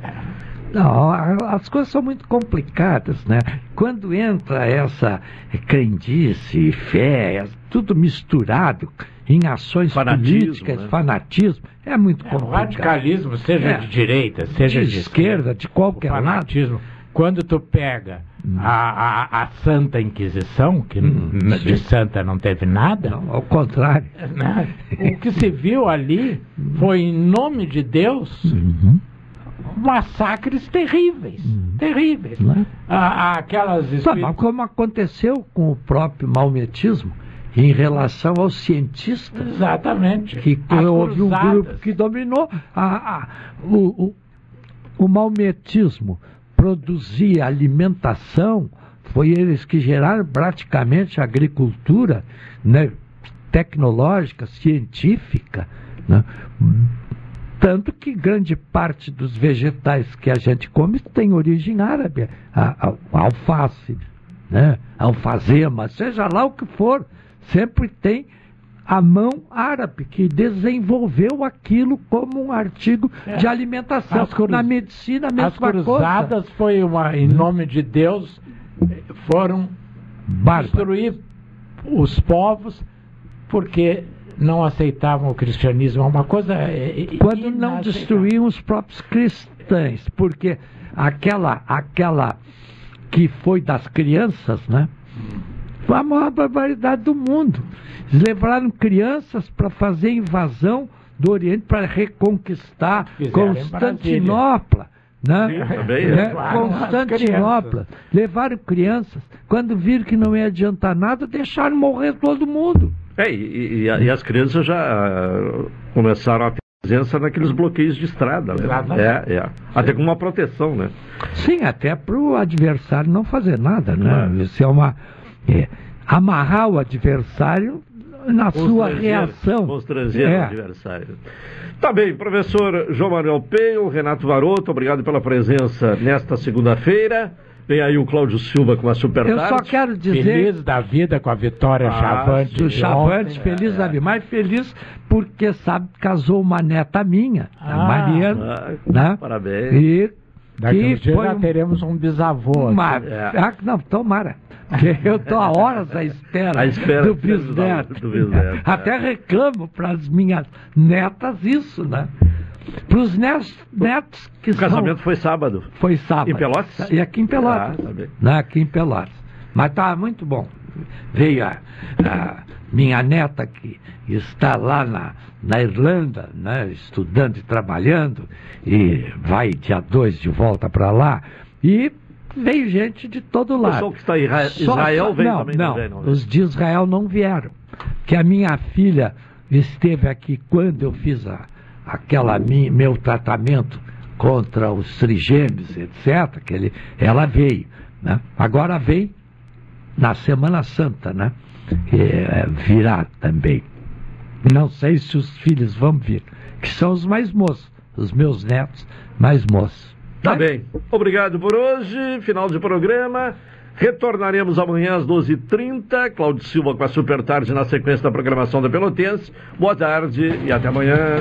Não, as coisas são muito complicadas, né? Quando entra essa crendice e fé, é tudo misturado em ações Fanatismo, políticas, né? fanatismo, é muito O complicado. radicalismo, seja É. de direita, seja De de, esquerda, de qualquer fanatismo. Quando tu pega a, a, a Santa Inquisição, que n- de santa não teve nada, ao contrário. né? o que se viu ali foi, em nome de Deus, massacres terríveis. Terríveis. A- a- aquelas Tá, mas como aconteceu com o próprio maometismo em relação aos cientistas. Exatamente. Que houve um grupo que dominou. A, a- o, o, o maometismo produzia alimentação, foi eles que geraram praticamente a agricultura né, tecnológica, científica. Né? Tanto que grande parte dos vegetais que a gente come tem origem árabe. A, a- a alface, né? alfazema, seja lá o que for, sempre tem a mão árabe que desenvolveu aquilo como um artigo É. de alimentação. As cruz- Na medicina, a As mesma cruzadas coisa. foi uma, em nome de Deus, foram destruir os povos porque não aceitavam o cristianismo. É uma coisa. eh, eh, Quando não destruíam os próprios cristãos, porque aquela, aquela que foi das crianças, né? Foi a maior barbaridade do mundo. Eles levaram crianças para fazer invasão do Oriente para reconquistar Fizeram Constantinopla. Né? Também, é. Né? Claro, Constantinopla. Levaram crianças. Quando viram que não ia adiantar nada, deixaram morrer todo mundo. É, e, e- e as crianças já ah, começaram a ter presença naqueles bloqueios de estrada, né? É, é. Até com uma proteção, né? Sim, até para o adversário não fazer nada, né? Isso é uma. é, amarrar o adversário na sua reação. Constranger É. o adversário. Tá bem, professor João Manuel Peio, Renato Varoto, obrigado pela presença nesta segunda-feira. Vem aí o Cláudio Silva com a super Eu só quero dizer. Feliz da vida com a vitória Ah, chavante. do Chavante, ontem. feliz da vida. Mais feliz porque, sabe, casou uma neta minha, a Ah, Mariana. ah, né? Parabéns. E Daqui que uns dias foi já um- teremos um bisavô. uma, aqui. ah, não, tomara. Porque eu estou há horas à espera, À espera do bisneto. do bisneto, Até reclamo para as minhas netas isso, né? Para os netos, netos que O casamento são... foi sábado. Foi sábado. Em Pelotas? E aqui em Pelotas. Ah, tá né? Aqui em Pelotas. Mas tá muito bom. Veio a, a minha neta que está lá na, na Irlanda, né? estudando e trabalhando, e vai dia 2 de volta para lá. E veio gente de todo lado. pessoal que está em Isra- Só- Israel só- vem não, também, Não, não, né? os de Israel não vieram. Que a minha filha esteve aqui quando eu fiz a, aquela meu tratamento contra os trigêmeos, etc. Que ele, ela veio. Né? Agora vem na Semana Santa, né? É, virá também. Não sei se os filhos vão vir, que são os mais moços, os meus netos mais moços. Tá bem. Obrigado por hoje. Final de programa. Retornaremos amanhã às 12h30. Cláudio Silva com a Super Tarde na sequência da programação da Pelotense. Boa tarde e até amanhã.